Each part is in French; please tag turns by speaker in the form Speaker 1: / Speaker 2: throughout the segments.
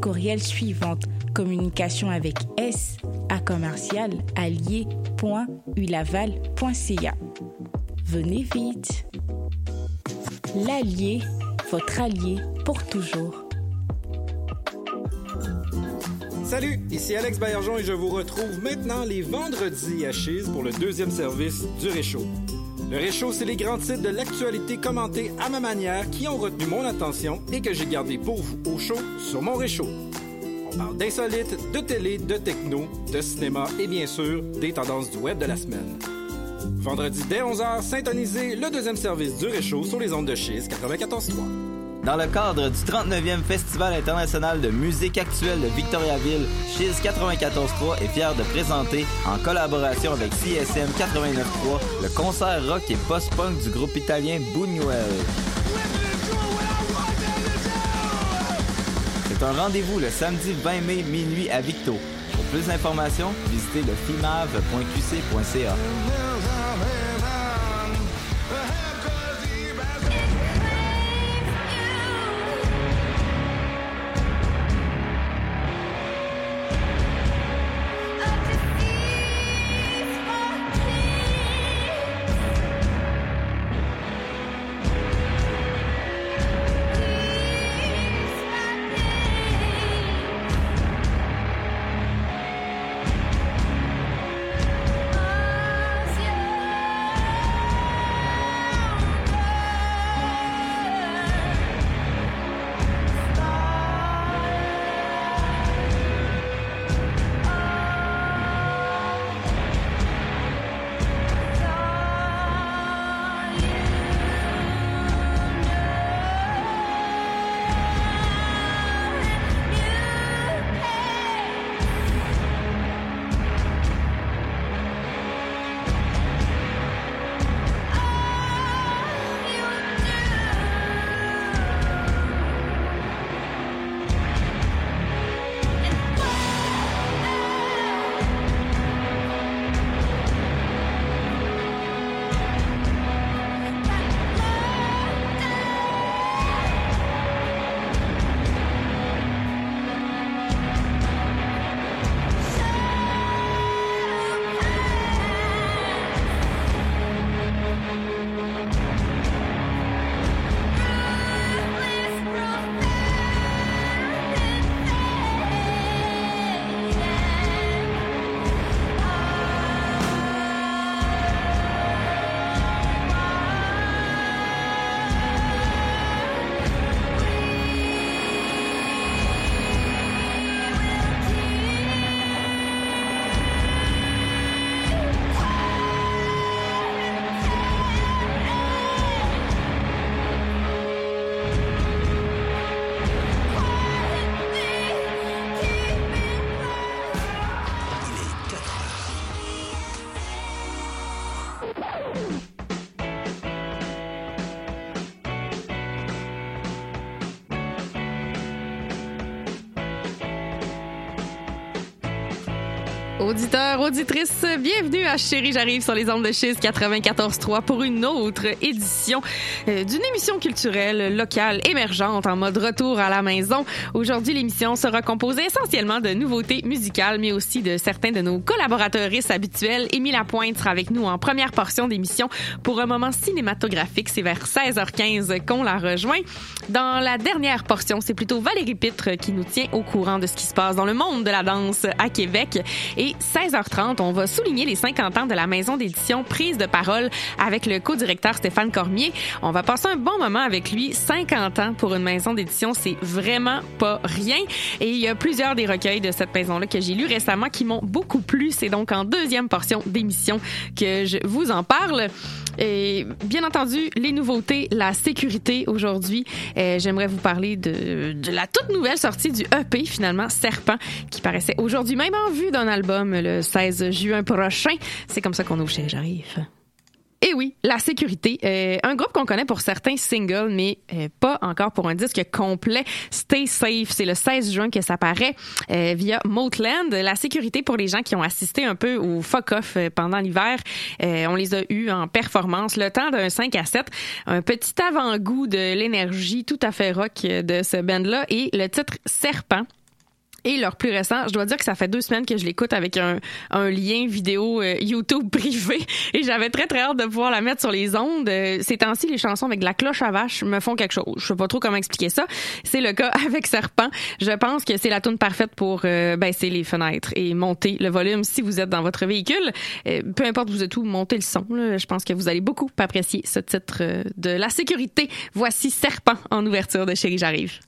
Speaker 1: courriel suivante communication avec S à. Venez vite. L'Allier, votre allié pour toujours.
Speaker 2: Salut, ici Alex Baillargeon et je vous retrouve maintenant les vendredis à Chise pour le deuxième service du Réchaud. Le Réchaud, c'est les grands titres de l'actualité commentés à ma manière qui ont retenu mon attention et que j'ai gardé pour vous au chaud sur mon Réchaud. On parle d'insolites, de télé, de techno, de cinéma et bien sûr des tendances du web de la semaine. Vendredi dès 11h, syntonisez le deuxième service du Réchaud sur les ondes de Chise 94.3.
Speaker 3: Dans le cadre du 39e Festival international de musique actuelle de Victoriaville, Chiz 94.3 est fier de présenter, en collaboration avec CSM 89.3, le concert rock et post-punk du groupe italien Buñuel. C'est un rendez-vous le samedi 20 mai minuit à Victo. Pour plus d'informations, visitez le fimave.qc.ca.
Speaker 4: Auditeurs, auditrices, bienvenue à Chérie, j'arrive sur les ondes de Chiz 94.3 pour une autre édition euh, d'une émission culturelle locale émergente en mode retour à la maison. Aujourd'hui, l'émission sera composée essentiellement de nouveautés musicales, mais aussi de certains de nos collaborateuristes habituels. Émile Lapointe sera avec nous en première portion d'émission pour un moment cinématographique. C'est vers 16h15 qu'on la rejoint. Dans la dernière portion, c'est plutôt Valérie Pitre qui nous tient au courant de ce qui se passe dans le monde de la danse à Québec. Et 16h30, on va souligner les 50 ans de la maison d'édition Prise de parole avec le co-directeur Stéphane Cormier. On va passer un bon moment avec lui. 50 ans pour une maison d'édition, c'est vraiment pas rien. Et il y a plusieurs des recueils de cette maison-là que j'ai lus récemment qui m'ont beaucoup plu. C'est donc en deuxième portion d'émission que je vous en parle. Et bien entendu, les nouveautés, la sécurité aujourd'hui. Euh, J'aimerais vous parler de, la toute nouvelle sortie du EP finalement, Serpent, qui paraissait aujourd'hui même en vue d'un album le 16 juin prochain. C'est comme ça qu'on ouvre chez J'arrive. Et oui, la sécurité. Euh, un groupe qu'on connaît pour certains singles, mais euh, pas encore pour un disque complet. Stay Safe, c'est le 16 juin que ça paraît euh, via Moatland. La sécurité pour les gens qui ont assisté un peu au fuck-off pendant l'hiver. On les a eus en performance. Le temps d'un 5 à 7. Un petit avant-goût de l'énergie tout à fait rock de ce band-là. Et le titre Serpent Et leur plus récent, je dois dire que ça fait deux semaines que je l'écoute avec un, un lien vidéo euh, YouTube privé et j'avais très très hâte de pouvoir la mettre sur les ondes. Euh, ces temps-ci, les chansons avec de la cloche à vache me font quelque chose. Je sais pas trop comment expliquer ça. C'est le cas avec Serpent. Je pense que c'est la tune parfaite pour euh, baisser les fenêtres et monter le volume si vous êtes dans votre véhicule. peu importe vous êtes où, montez le son. Je pense que vous allez beaucoup apprécier ce titre de la sécurité. Voici Serpent en ouverture de Chérie J'arrive.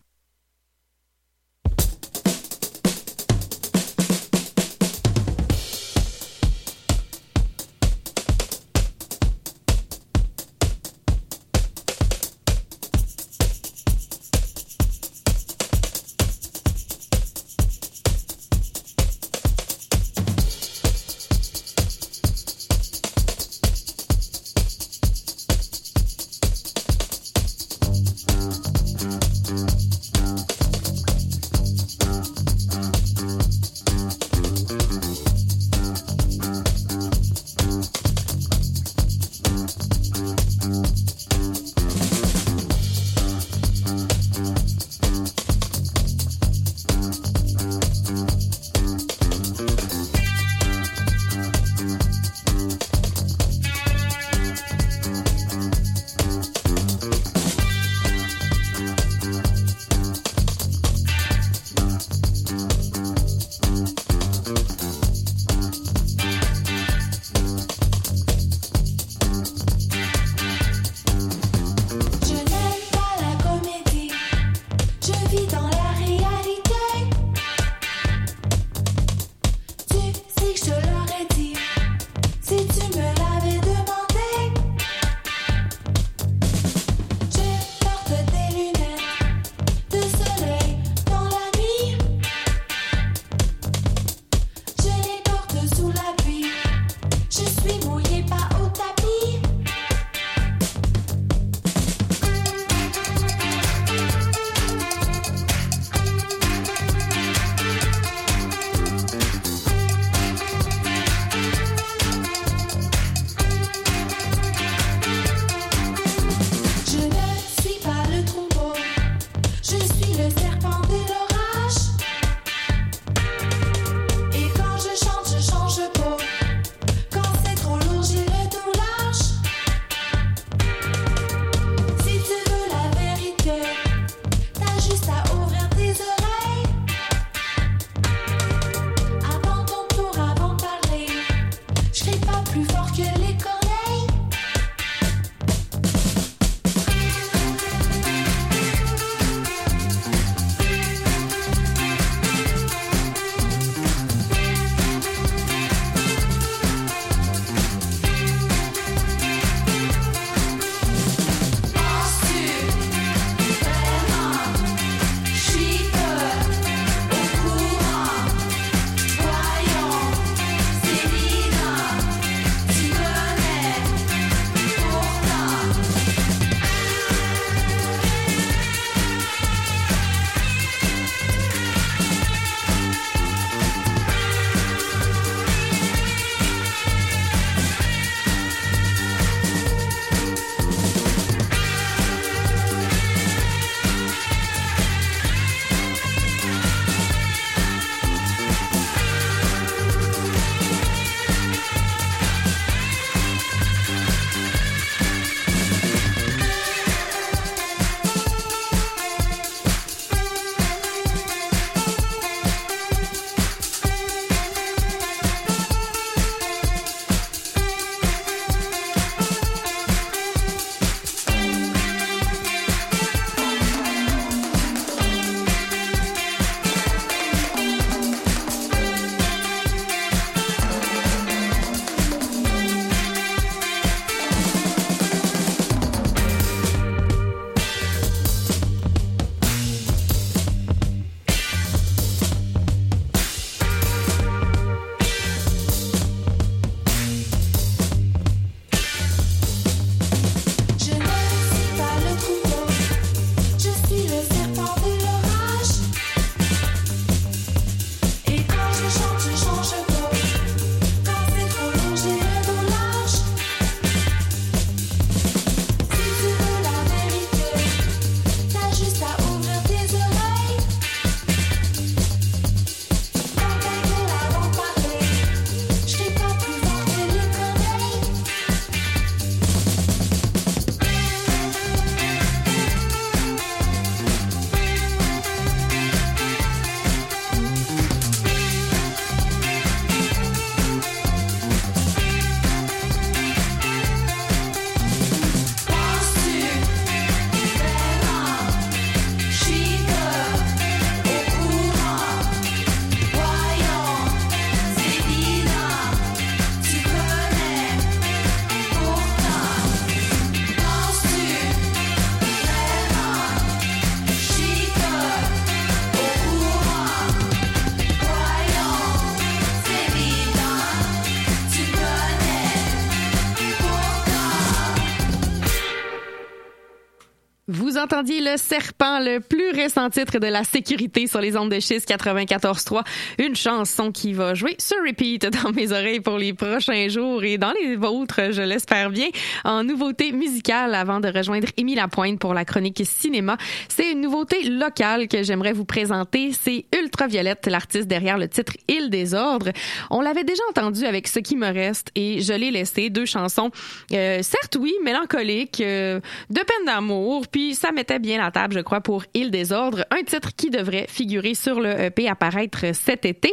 Speaker 5: Entendiez Le Serpent, le plus récent titre de la sécurité sur les ondes de schiste 94.3. Une chanson qui va jouer sur repeat dans mes oreilles pour les prochains jours et dans les vôtres, je l'espère bien. En nouveauté musicale, avant de rejoindre Émile Lapointe pour la chronique cinéma, c'est une nouveauté locale que j'aimerais vous présenter. C'est Ultraviolette, l'artiste derrière le titre Il désordre. On l'avait déjà entendu avec Ce qui me reste et je l'ai laissé. Deux chansons, euh, certes oui, mélancoliques, euh, de peine d'amour, puis ça mettait bien la table, je crois, pour Il désordre, un titre qui devrait figurer sur le EP apparaître cet été.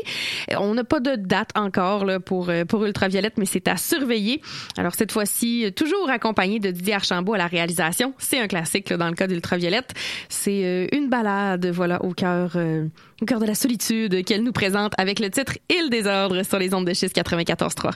Speaker 5: On n'a pas de date encore là, pour, euh, pour Ultraviolette, mais c'est à surveiller. Alors cette fois-ci, toujours accompagné de Didier Archambault à la réalisation. C'est un classique là, dans le cas d'Ultraviolette. C'est une balade, voilà, au cœur, au cœur de la solitude qu'elle nous présente avec le titre Il désordre sur les ondes de schiste 94.3.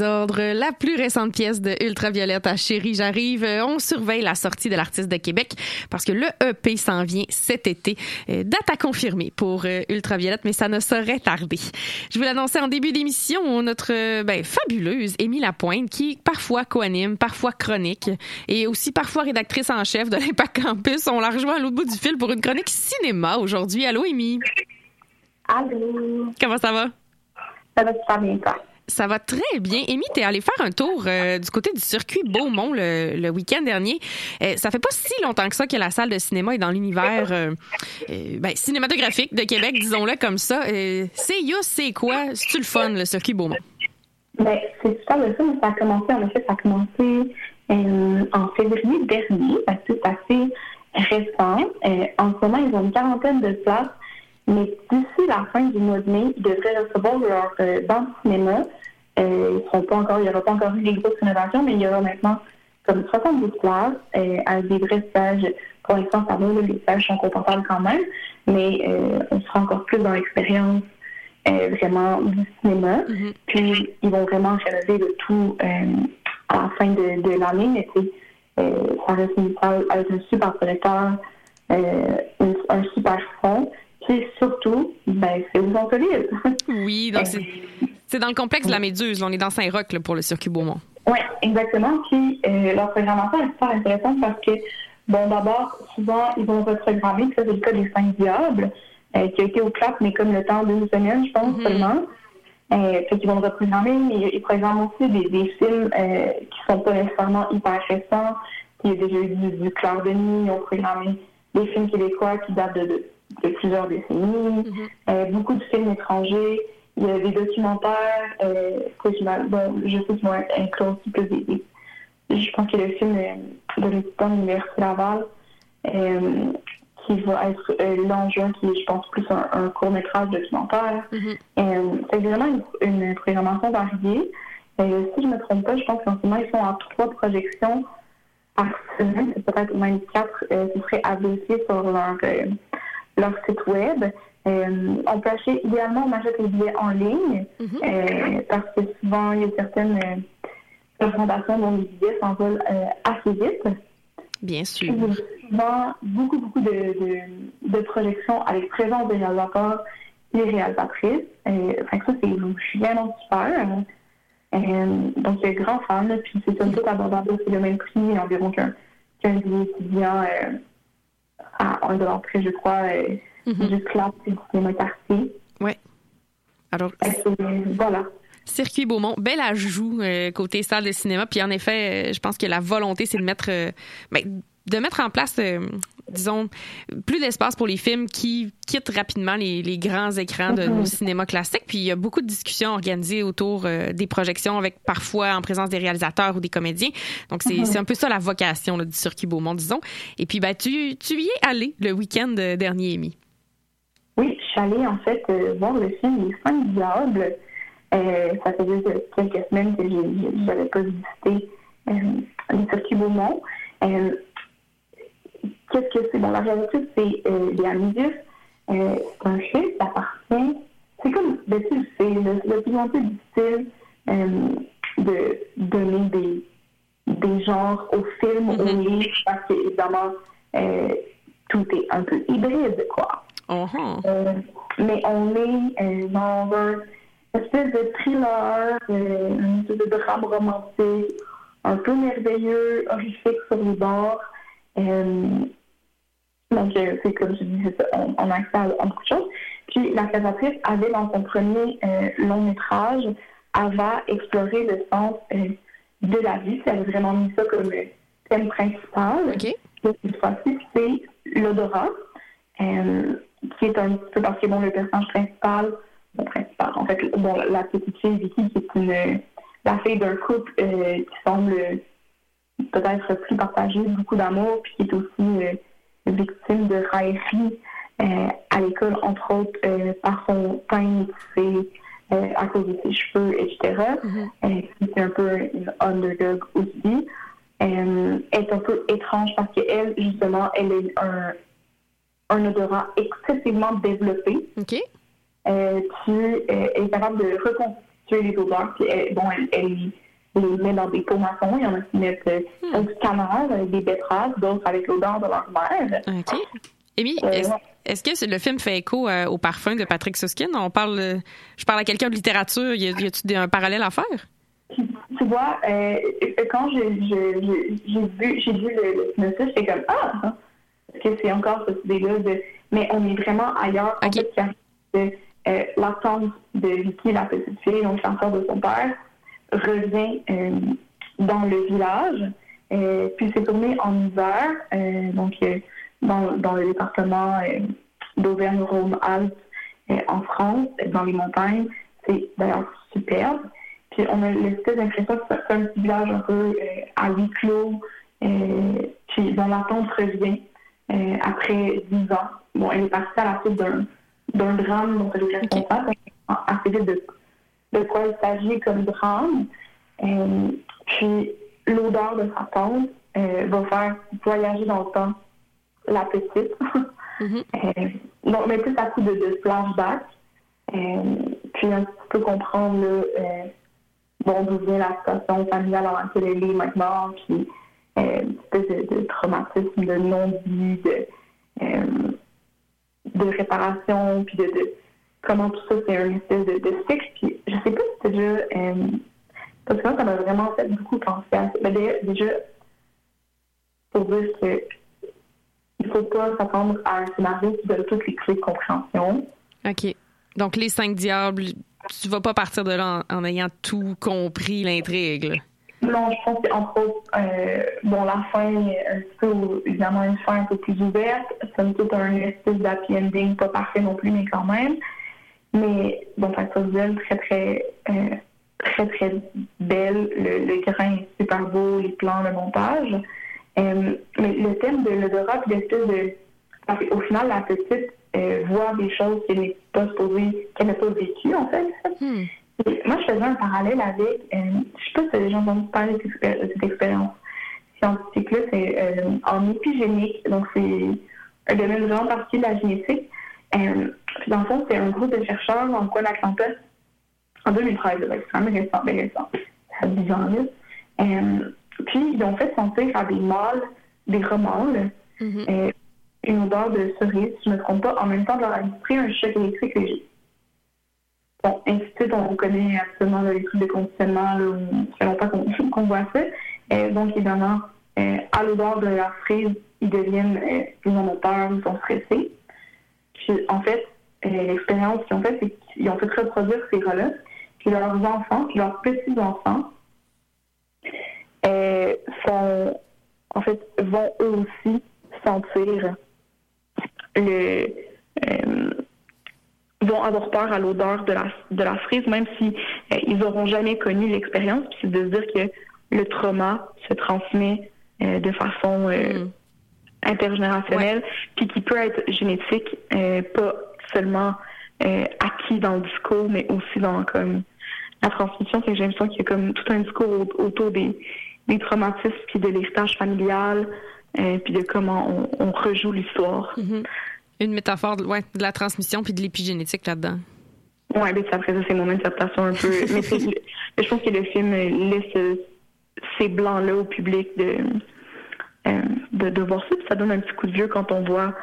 Speaker 5: désordre, la plus récente pièce de Ultraviolette à Chérie, j'arrive. Euh, on surveille la sortie de l'artiste de Québec parce que le EP s'en vient cet été. Euh, date à confirmer pour euh, Ultraviolette, mais ça ne saurait tarder. Je vous l'annonçais en début d'émission, notre ben, fabuleuse Émile Lapointe, qui parfois co-anime, parfois chronique et aussi parfois rédactrice en chef de l'Impact Campus. On la rejoint à l'autre bout du fil pour une chronique cinéma aujourd'hui. Allô, Émile?
Speaker 6: Allô?
Speaker 5: Comment ça va?
Speaker 6: Ça va super bien, toi?
Speaker 4: Ça va très bien. Amy, t'es allée faire un tour euh, du côté du circuit Beaumont le, week-end dernier. Euh, ça fait pas si longtemps que ça que la salle de cinéma est dans l'univers euh, euh, ben, cinématographique de Québec, disons-le comme ça. C'est Yus, c'est quoi? C'est-tu le fun, le circuit Beaumont?
Speaker 6: Ben, c'est super le fun. Ça a commencé, en effet, ça a commencé en février dernier. Fait que C'est assez récent. En ce moment, ils ont une quarantaine de places. Mais d'ici la fin du mois de mai, ils devraient recevoir leur euh, banc de cinéma. Euh, ils seront pas encore, il n'y aura pas encore eu les grosses rénovations, mais il y aura maintenant comme 70 places euh, avec des vrais stages. Pour l'instant, ça va, les stages sont confortables quand même, mais euh, on sera encore plus dans l'expérience vraiment du cinéma. Puis, ils vont vraiment rénover le tout à la fin de, de l'année, mais euh, ça reste une salle avec un super un, un super fond. Puis surtout, ben, c'est aux Antilles.
Speaker 4: Oui, donc c'est c'est dans le complexe de la Méduse. là. On est dans Saint-Roch là, pour le circuit Beaumont.
Speaker 6: Oui, exactement. Puis euh, leur programmation est super intéressante parce que, bon, d'abord, souvent, ils vont reprogrammer, ça, c'est le cas des Cinq Diables, euh, qui a été au clap, mais comme le temps d'une semaine, je pense, seulement. Euh, fait qu'ils vont le reprogrammer, mais ils programment aussi des, des films euh, qui sont pas nécessairement hyper récents. Il y a déjà eu du, du Clair de nuit, ils ont programmé des films québécois qui datent de, de, de plusieurs décennies, Euh, beaucoup de films étrangers. Il y a des documentaires, euh, que je, m'a- bon, je sais qu'ils vont être inclus aussi plus des, Je pense que le film euh, de l'étudiant de l'Université Laval, euh, qui va être euh, là en juin, qui est, je pense, plus un, un court-métrage documentaire. Euh, c'est vraiment une, une programmation variée. Euh, si je ne me trompe pas, je pense qu'en ce moment, ils sont en trois projections par semaine, peut-être même quatre, euh, qui seraient à vérifier sur leur, euh, leur site web. Euh, on peut acheter, idéalement, on achète les billets en ligne, euh, parce que souvent, il y a certaines euh, représentations dont les billets s'envolent euh, assez vite.
Speaker 4: Bien sûr.
Speaker 6: Il y a souvent beaucoup, beaucoup de, de, de projections avec présence des réalisateurs et réalisatrices. Que ça, c'est vraiment super. Donc, a grand fan, puis c'est somme toute abordable, c'est le même prix environ qu'un qu'un billet étudiant à 1 près, je crois, juste là, c'est du cinéma quartier.
Speaker 4: Ouais. Alors,
Speaker 6: voilà.
Speaker 4: Circuit Beaumont, bel ajout euh, côté salle de cinéma. Puis en effet, euh, je pense que la volonté, c'est de mettre, euh, ben, de mettre en place, euh, disons, plus d'espace pour les films qui quittent rapidement les, les grands écrans de nos cinémas classiques. Puis il y a beaucoup de discussions organisées autour euh, des projections avec parfois en présence des réalisateurs ou des comédiens. Donc c'est c'est un peu ça la vocation là, du Circuit Beaumont, disons. Et puis ben, tu, tu y es allé le week-end euh, dernier, Amy.
Speaker 6: Oui, je suis allée en fait euh, voir le film Les Cinq Diables. Ça fait juste quelques semaines que je n'avais pas visité le circuit Beaumont. Euh, Qu'est-ce que c'est? Bon, la réalité, c'est euh, les. Euh, c'est un film qui appartient. C'est comme, ben, tu le sais, le, le plus en plus difficile euh, de donner des, des genres aux films, aux livres, parce que, évidemment, euh, tout est un peu hybride, quoi. Euh, mais on est euh, dans un espèce de thriller, euh, une espèce de drame romantique, un peu merveilleux, horrifique sur les bords. Euh, donc, euh, c'est comme je dis, c'est ça, on, on a accès à, à beaucoup de choses. Puis, la réalisatrice avait dans son premier euh, long métrage, avait exploré le sens euh, de la vie. Elle a vraiment mis ça comme euh, thème principal.
Speaker 4: OK.
Speaker 6: Là, Cette fois-ci, c'est l'odorat, euh, qui est un petit peu parce que bon, le personnage principal, bon, principal, en fait, bon, la, petite fille Vicky, qui est une, la fille d'un couple euh, qui semble peut-être plus partagé, beaucoup d'amour, puis qui est aussi euh, victime de railleries euh, à l'école, entre autres, euh, par son teint tissé, euh, à cause de ses cheveux, etc. Euh, qui est un peu une underdog aussi. Est un peu étrange parce qu'elle, justement, elle a un, un odorat excessivement développé.
Speaker 4: OK.
Speaker 6: Euh, euh, est capable de reconstituer les odeurs. Puis, elle- bon, elle, elle les met dans des pots maçons. Il y en a qui mettent euh,
Speaker 4: Hmm.
Speaker 6: du canard, euh, des betteraves, d'autres avec l'odeur de leur mère.
Speaker 4: OK. Amy,
Speaker 6: Euh,
Speaker 4: est-ce que le film fait écho euh, au parfum de Patrick Susskind? On parle, je parle à quelqu'un de littérature. Y a- y a-tu des- un parallèle à faire?
Speaker 6: Tu vois, euh, quand j'ai vu, vu le, synopsis, j'étais comme Ah! hein, Est-ce que c'est encore cette idée-là de. Mais on est vraiment ailleurs. En
Speaker 4: Ok.
Speaker 6: fait, a- euh, de Vicky, la petite fille, donc la de son père, revient euh, dans le village. Euh, puis c'est tourné en hiver, donc dans, dans, le département d'Auvergne-Rhône-Alpes en France, dans les montagnes. C'est d'ailleurs superbe. Puis on a l'espèce d'impression que c'est un petit village un peu à huis clos, puis dont la tante revient après dix ans. Bon, elle est partie à la suite d'un d'un drame dont elle est responsable, assez vite de, de quoi il s'agit comme drame. Euh, puis l'odeur de sa tante euh, va faire voyager dans le temps la petite. Mm-hmm. euh, donc, mais plus à coup de, de flashback. Euh, puis un petit peu comprendre là, bon, d'où vient la situation familiale dans laquelle elle est maintenant, puis une espèce de, de, traumatisme, de non-vie, de de réparation, puis de, comment tout ça, c'est un espèce de, de, cycle. Puis je sais pas si c'est déjà. Euh, parce que moi, ça m'a vraiment fait beaucoup penser à ça. Mais déjà, pour dire que il faut pas s'attendre à un scénario qui donne toutes les clés de compréhension.
Speaker 4: OK. Donc, les cinq diables, tu vas pas partir de là en, en ayant tout compris l'intrigue.
Speaker 6: Non, je pense qu'entre autres, euh, bon, la fin, un petit peu, évidemment, une fin un peu plus ouverte. C'est tout un espèce d'happy ending, pas parfait non plus, mais quand même. Mais, bon, facteur visuel très, très, euh, très, très belle. Le, le, grain est super beau, les plans, le montage. Euh, mais le thème de l'odorat, l'espèce de. Au final, la petite euh, voit des choses qu'elle n'est pas supposée, qu'elle n'a pas vécues, en fait. Hmm. Moi, je faisais un parallèle avec, euh, je sais pas si les gens vont parler de cette expérience scientifique-là, c'est en épigénique, donc c'est un domaine vraiment partie de la génétique. Euh, puis dans le fond, c'est un groupe de chercheurs le coin d'Atlanta en 2013, c'est extrêmement récent, bien récent, ça a 10 ans là. puis ils ont fait sentir à des mâles, des remâles, mm-hmm. une odeur de cerise, si je ne me trompe pas, en même temps de leur administrer un choc électrique léger. Bon, ainsi de suite, on connaît absolument les trucs de conditionnement, là, ça fait longtemps qu'on voit ça. Euh, donc, évidemment, euh, à l'odeur de la frise, ils deviennent, euh, ils ont peur, ils sont stressés. Puis, en fait, euh, l'expérience qu'ils ont faite, c'est qu'ils ont fait reproduire ces gars-là, puis leurs enfants, leurs petits-enfants euh, sont, en fait, vont eux aussi sentir le vont avoir peur à l'odeur de la, de la frise, même si euh, ils n'auront jamais connu l'expérience. Puis c'est de se dire que le trauma se transmet euh, de façon euh, intergénérationnelle, puis qui peut être génétique, pas seulement acquis dans le discours, mais aussi dans comme la transmission. C'est que j'ai l'impression qu'il y a comme tout un discours autour des, des traumatismes, puis de l'héritage familial, puis de comment on, on rejoue l'histoire.
Speaker 4: Mm-hmm. Une métaphore de, ouais, de la transmission puis de l'épigénétique là-dedans.
Speaker 6: Oui, mais après ça, c'est mon interprétation un peu. mais, je pense que le film laisse ces blancs-là au public de, euh, de, de, voir ça. Puis ça donne un petit coup de vieux quand on voit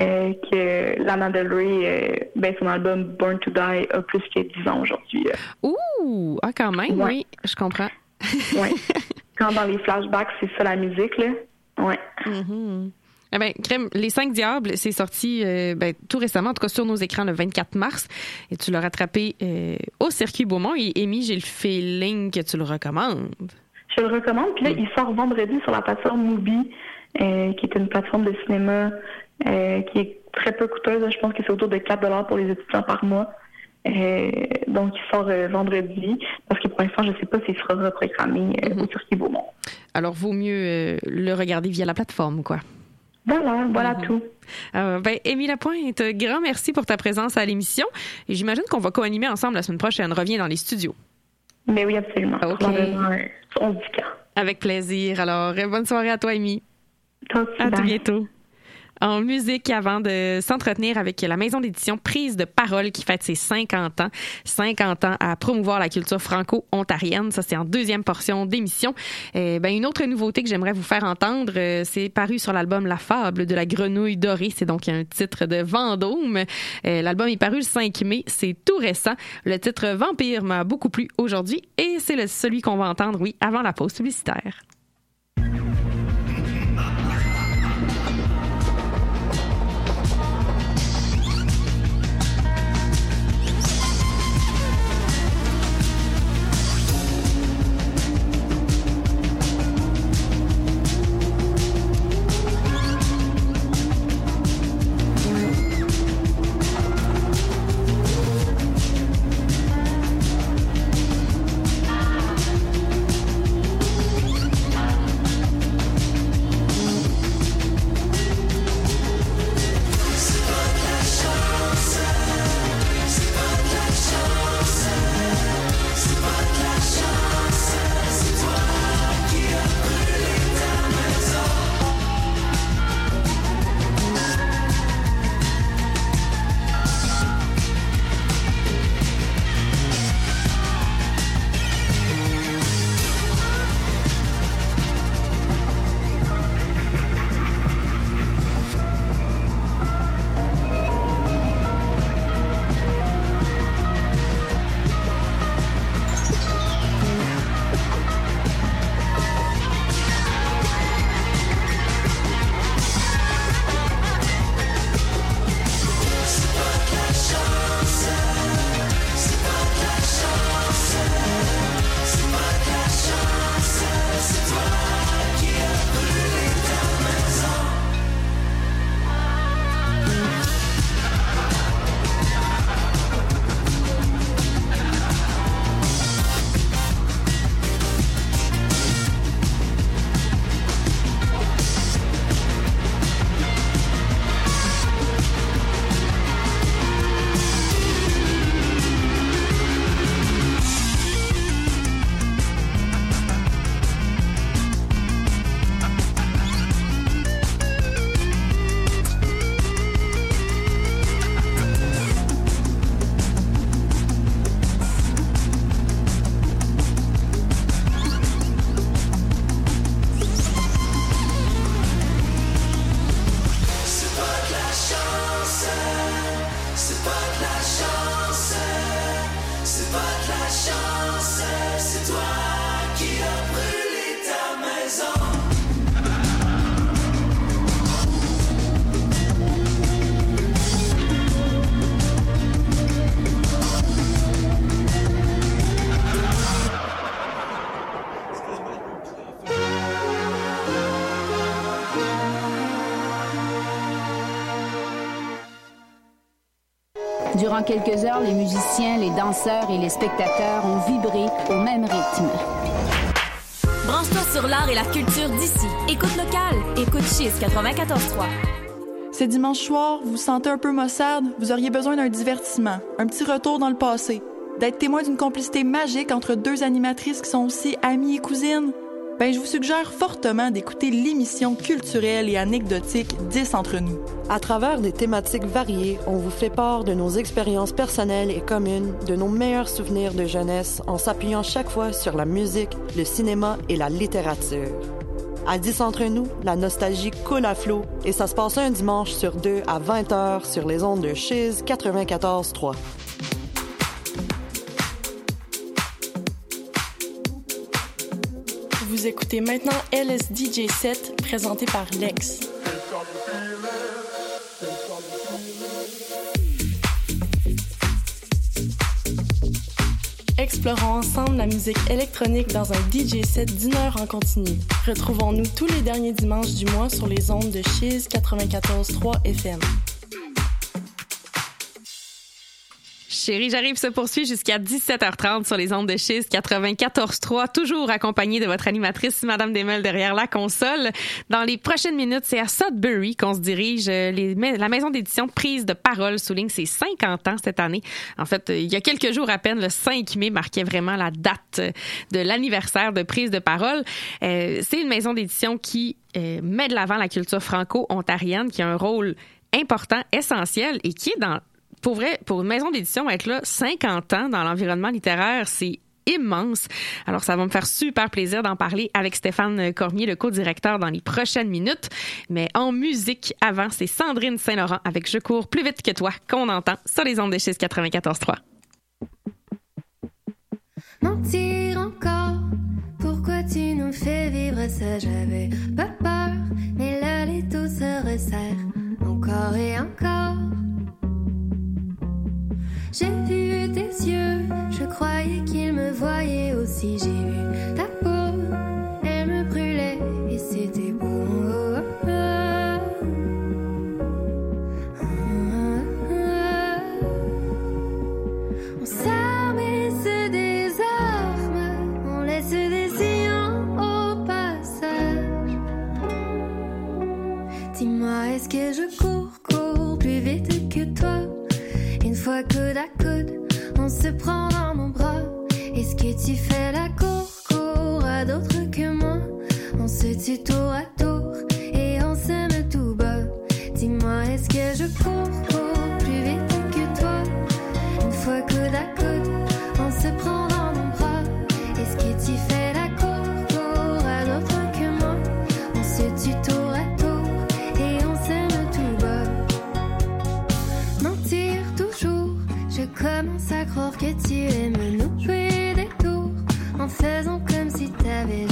Speaker 6: euh, que Lana Del Rey, euh, ben, son album Born to Die a plus que 10 ans aujourd'hui.
Speaker 4: Ouh! Ah, quand même, oui, je comprends.
Speaker 6: oui. Quand dans les flashbacks, c'est ça la musique, là. Ouais.
Speaker 4: Mm-hmm. Eh ben, Crème, Les Cinq Diables, c'est sorti euh, ben, tout récemment, en tout cas sur nos écrans le 24 mars. Et tu l'as rattrapé euh, au Circuit Beaumont. Et Amy, j'ai le feeling que tu le recommandes.
Speaker 6: Je le recommande. Puis là, il sort vendredi sur la plateforme Mubi, euh, qui est une plateforme de cinéma qui est très peu coûteuse. Je pense que c'est autour de 4 pour les étudiants par mois. donc, il sort vendredi, parce que pour l'instant, je ne sais pas s'il sera reprogrammé mm-hmm. au Circuit Beaumont.
Speaker 4: Alors, vaut mieux le regarder via la plateforme, quoi.
Speaker 6: Voilà, voilà mhm. tout.
Speaker 4: Euh, ben, Émile Lapointe, grand merci pour ta présence à l'émission. Et j'imagine qu'on va co-animer ensemble la semaine prochaine. Reviens dans les studios.
Speaker 6: Mais oui, absolument.
Speaker 4: OK. Avec plaisir. Alors, bonne soirée à toi, Amy.
Speaker 6: à
Speaker 4: tout bientôt en musique avant de s'entretenir avec la maison d'édition Prise de Parole qui fête ses 50 ans. 50 ans à promouvoir la culture franco-ontarienne. Ça, c'est en deuxième portion d'émission. Eh ben, une autre nouveauté que j'aimerais vous faire entendre, euh, c'est paru sur l'album La Fable de la Grenouille Dorée. C'est donc un titre de Vendôme. Euh, l'album est paru le 5 mai. C'est tout récent. Le titre Vampire m'a beaucoup plu aujourd'hui et c'est celui qu'on va entendre, oui, avant la pause publicitaire.
Speaker 7: Durant quelques heures, les musiciens, les danseurs et les spectateurs ont vibré au même rythme.
Speaker 8: Branche-toi sur l'art et la culture d'ici. Écoute locale. Écoute Chiz 94.3.
Speaker 9: C'est dimanche soir, vous vous sentez un peu maussade, vous auriez besoin d'un divertissement, un petit retour dans le passé, d'être témoin d'une complicité magique entre deux animatrices qui sont aussi amies et cousines? Ben, je vous suggère fortement d'écouter l'émission culturelle et anecdotique 10 entre nous.
Speaker 10: À travers des thématiques variées, on vous fait part de nos expériences personnelles et communes, de nos meilleurs souvenirs de jeunesse en s'appuyant chaque fois sur la musique, le cinéma et la littérature. À 10 entre nous, la nostalgie coule à flot et ça se passe un dimanche sur deux à 20h sur les ondes de Chiz 94.3.
Speaker 11: Écoutez maintenant LSDJ 7 présenté par Lex. Explorons ensemble la musique électronique dans un DJ set d'une heure en continu. Retrouvons-nous tous les derniers dimanches du mois sur les ondes de Chiz 94.3 FM.
Speaker 4: Chérie, j'arrive se poursuit jusqu'à 17h30 sur les ondes de Chiz 94.3, toujours accompagnée de votre animatrice, Madame Desmelles, derrière la console. Dans les prochaines minutes, c'est à Sudbury qu'on se dirige. Les, la maison d'édition Prise de Parole souligne ses 50 ans cette année. En fait, il y a quelques jours à peine, le 5 mai marquait vraiment la date de l'anniversaire de Prise de Parole. Euh, c'est une maison d'édition qui euh, met de l'avant la culture franco-ontarienne, qui a un rôle important, essentiel et qui est dans pour vrai, pour une maison d'édition, être là 50 ans dans l'environnement littéraire, c'est immense. Alors, ça va me faire super plaisir d'en parler avec Stéphane Cormier, le co-directeur, dans les prochaines minutes. Mais en musique, avant, c'est Sandrine Saint-Laurent avec Je cours plus vite que toi qu'on entend sur les ondes de 94.3.
Speaker 12: Mentir encore, pourquoi tu nous fais vivre ça? J'avais pas peur, mais là les taux se resserrent encore et encore. J'ai vu tes yeux, je croyais qu'ils me voyaient aussi. J'ai vu ta peau, elle me brûlait et c'était beau. On s'arme et se désarme, on laisse des sillons au passage. Dis-moi, est-ce que je cours Une fois coude à coude, on se prend dans mon bras. Est-ce que tu fais la cour, cour à d'autres que moi? On se tue tour à tour et on s'aime tout bas. Dis-moi, est-ce que je cours? Que tu aimes nous jouer des tours en faisant comme si t'avais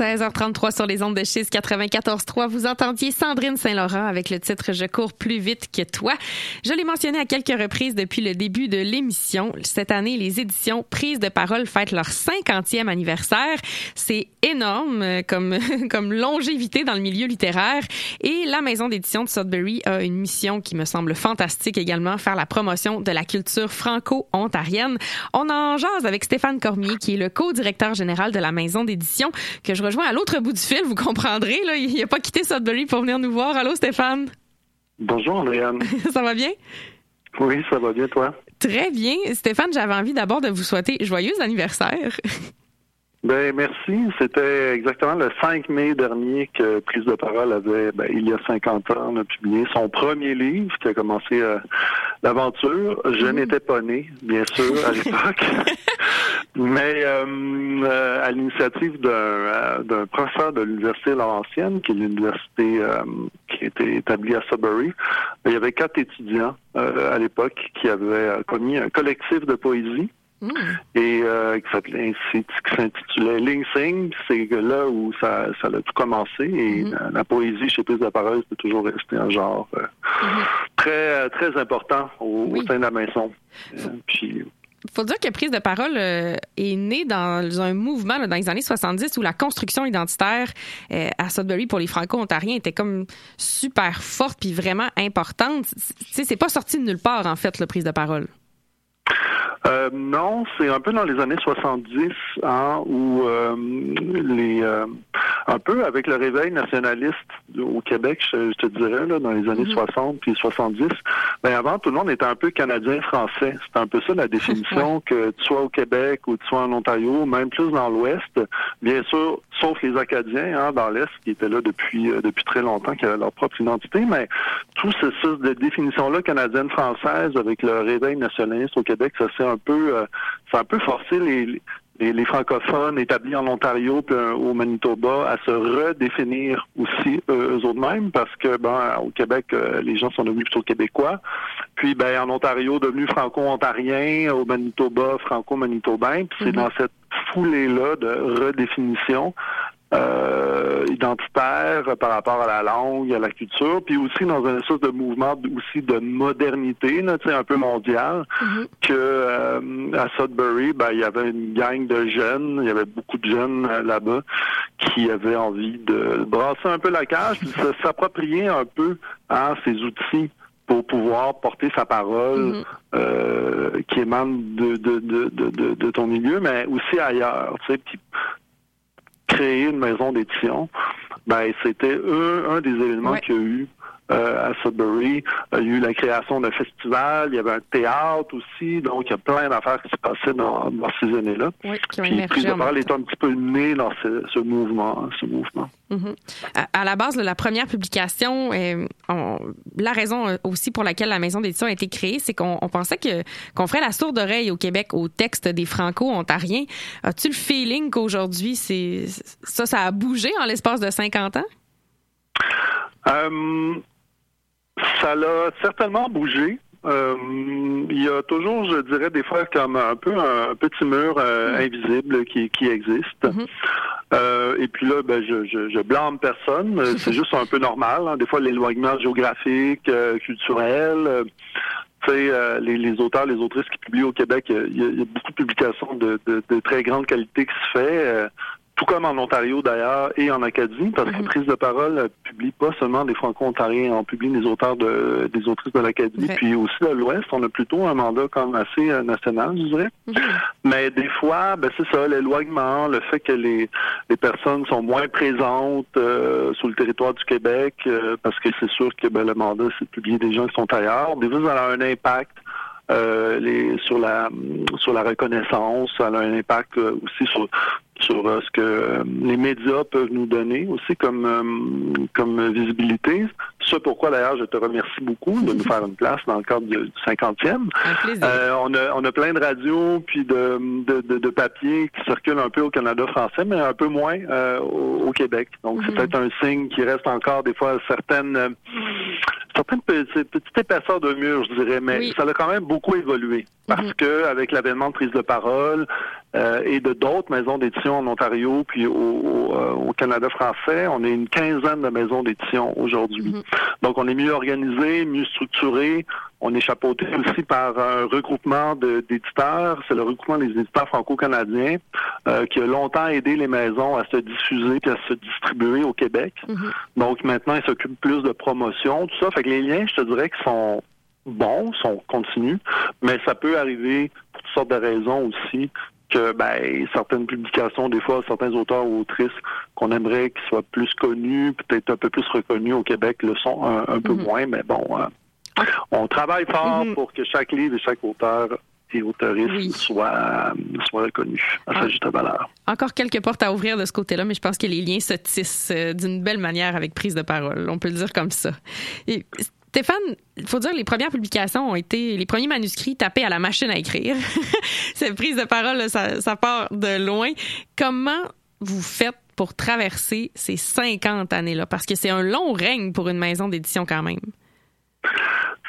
Speaker 4: 16h33 sur les ondes de Chiz 94.3. Vous entendiez Sandrine Saint-Laurent avec le titre Je cours plus vite que toi. Je l'ai mentionné à quelques reprises depuis le début de l'émission. Cette année, les éditions Prise de parole fêtent leur 50e anniversaire. C'est énorme euh, comme, comme longévité dans le milieu littéraire. Et la maison d'édition de Sudbury a une mission qui me semble fantastique également, faire la promotion de la culture franco-ontarienne. On en jase avec Stéphane Cormier, qui est le co-directeur général de la maison d'édition, que je rejoins à l'autre bout du fil, vous comprendrez. Là, il n'a pas quitté Sudbury pour venir nous voir. Allô, Stéphane?
Speaker 13: Bonjour, Andréane.
Speaker 4: ça va bien?
Speaker 13: Oui, ça va bien, toi?
Speaker 4: Très bien. Stéphane, j'avais envie d'abord de vous souhaiter joyeux anniversaire.
Speaker 13: Ben merci. C'était exactement le 5 mai dernier que Prise de parole avait, ben, il y a 50 ans, on a publié son premier livre qui a commencé euh, l'aventure. Je mm. n'étais pas né, bien sûr, à l'époque, mais euh, euh, à l'initiative d'un professeur de l'université Laurentienne, qui est l'université qui était établie à Sudbury, il y avait quatre étudiants à l'époque qui avaient commis un collectif de poésie. Et euh, qui s'intitulait Ling Sing, c'est là où ça, ça a tout commencé. Et mm-hmm. la, poésie chez Plus de Parole, c'est toujours resté un genre euh, mm-hmm. très très important au, sein de la maison.
Speaker 4: Euh, puis faut dire que Prise de parole est née dans un mouvement dans les années 70 où la construction identitaire à Sudbury pour les Franco-Ontariens était comme super forte puis vraiment importante. C'est pas sorti de nulle part, en fait, la Prise de parole.
Speaker 13: Euh, non, c'est un peu dans les années 70, hein, où euh, les euh, un peu avec le réveil nationaliste au Québec, je, te dirais, là, dans les années 60 mhm. puis 70, ben avant tout le monde était un peu canadien-français. C'est un peu ça la définition que tu sois au Québec ou tu sois en Ontario, même plus dans l'Ouest, bien sûr, sauf les Acadiens hein, dans l'Est qui étaient là depuis depuis très longtemps, qui avaient leur propre identité, mais tout ce, de définition-là canadienne-française avec le réveil nationaliste au Québec, ça c'est un peu, euh, ça a un peu forcé les, les, francophones établis en Ontario puis euh, au Manitoba à se redéfinir aussi eux, eux-mêmes parce que ben au Québec euh, les gens sont devenus plutôt québécois. Puis ben en Ontario devenus franco-ontariens au Manitoba franco-manitobain. Puis c'est dans cette foulée là de redéfinition euh, identitaire par rapport à la langue, à la culture, puis aussi dans un espèce de mouvement aussi de modernité, là, un peu mondial, mm-hmm. que euh, à Sudbury, ben, il y avait une gang de jeunes, il y avait beaucoup de jeunes euh, là-bas qui avaient envie de brasser un peu la cage, puis s'approprier un peu à hein, ces outils pour pouvoir porter sa parole mm-hmm. qui émane de, de, de, de, ton milieu, mais aussi ailleurs. Tu sais, créer une maison d'édition, ben c'était un, un des éléments qu'il y a eu à Sudbury. Euh, il y a eu la création d'un festival, il y avait un théâtre aussi, donc il y a plein d'affaires qui se passaient dans, ces années-là.
Speaker 4: Oui, qui ont
Speaker 13: Puis
Speaker 4: Prise
Speaker 13: de parole est un petit peu né dans ce, mouvement. Ce mouvement.
Speaker 4: Mm-hmm. à, la base, la première publication, euh, la raison aussi pour laquelle la maison d'édition a été créée, c'est qu'on pensait que qu'on ferait la sourde oreille au Québec au texte des Franco-Ontariens. As-tu le feeling qu'aujourd'hui, c'est ça, ça a bougé en l'espace de 50 ans?
Speaker 13: Ça l'a certainement bougé. Euh, il y a toujours, je dirais, des fois comme un peu un, petit mur euh, mm. invisible qui, qui existe. Mm-hmm. Euh, et puis là, ben, je, je, je blâme personne. C'est juste un peu normal. Hein. Des fois, l'éloignement géographique, culturel. Tu sais, les, les, auteurs, les autrices qui publient au Québec, il y, a, beaucoup de publications de, de, de, très grande qualité qui se fait tout comme en Ontario d'ailleurs et en Acadie, parce que mhm. Prise de parole publie pas seulement des Franco-Ontariens, on publie des auteurs de des autrices de l'Acadie, puis aussi de l'Ouest, on a plutôt un mandat comme assez euh, national, je dirais. Mhm. Mais des fois, ben c'est ça, l'éloignement, le fait que les, les personnes sont moins présentes euh, sur le territoire du Québec, euh, parce que c'est sûr que ben, le mandat, c'est de publier des gens qui sont ailleurs. Des fois, ça a un impact euh, les, sur la sur la reconnaissance, ça a un impact euh, aussi sur sur euh, ce que les médias peuvent nous donner aussi comme comme visibilité. Ce pourquoi d'ailleurs je te remercie beaucoup de nous faire une place dans le cadre du 50e. Euh, on, a, on a plein de radios puis de, de, de, papiers qui circulent un peu au Canada français, mais un peu moins euh, au, Québec. Donc c'est mhm. peut-être un signe qui reste encore des fois certaines euh, certaines petites épaisseurs de mur, je dirais, mais ça a quand même beaucoup évolué. Parce mhm. que avec l'avènement de prise de parole euh, et de d'autres maisons d'édition en Ontario puis au, au, Canada français, on est une quinzaine de maisons d'édition aujourd'hui. Mhm. Donc on est mieux organisé, mieux structuré. On est chapeauté aussi par un regroupement d'éditeurs. C'est le regroupement des éditeurs franco-canadiens euh, qui a longtemps aidé les maisons à se diffuser et à se distribuer au Québec. Mhm. Donc maintenant, ils s'occupent plus de promotion, tout ça. Fait que les liens, je te dirais, qu'ils sont bons, sont continus, mais ça peut arriver pour toutes sortes de raisons aussi que ben, certaines publications, des fois, certains auteurs ou autrices qu'on aimerait qu'ils soient plus connus, peut-être un peu plus reconnus au Québec, le sont un, peu mhm. moins, mais bon, euh, on travaille fort mhm. pour que chaque livre et chaque auteur et autoriste soit, soit reconnu à sa ah. juste valeur.
Speaker 4: Encore quelques portes à ouvrir de ce côté-là, mais je pense que les liens se tissent euh, d'une belle manière avec prise de parole. On peut le dire comme ça. Et Stéphane, il faut dire les premières publications ont été les premiers manuscrits tapés à la machine à écrire. Cette prise de parole, ça, ça part de loin. Comment vous faites pour traverser ces 50 années-là? Parce que c'est un long règne pour une maison d'édition quand même.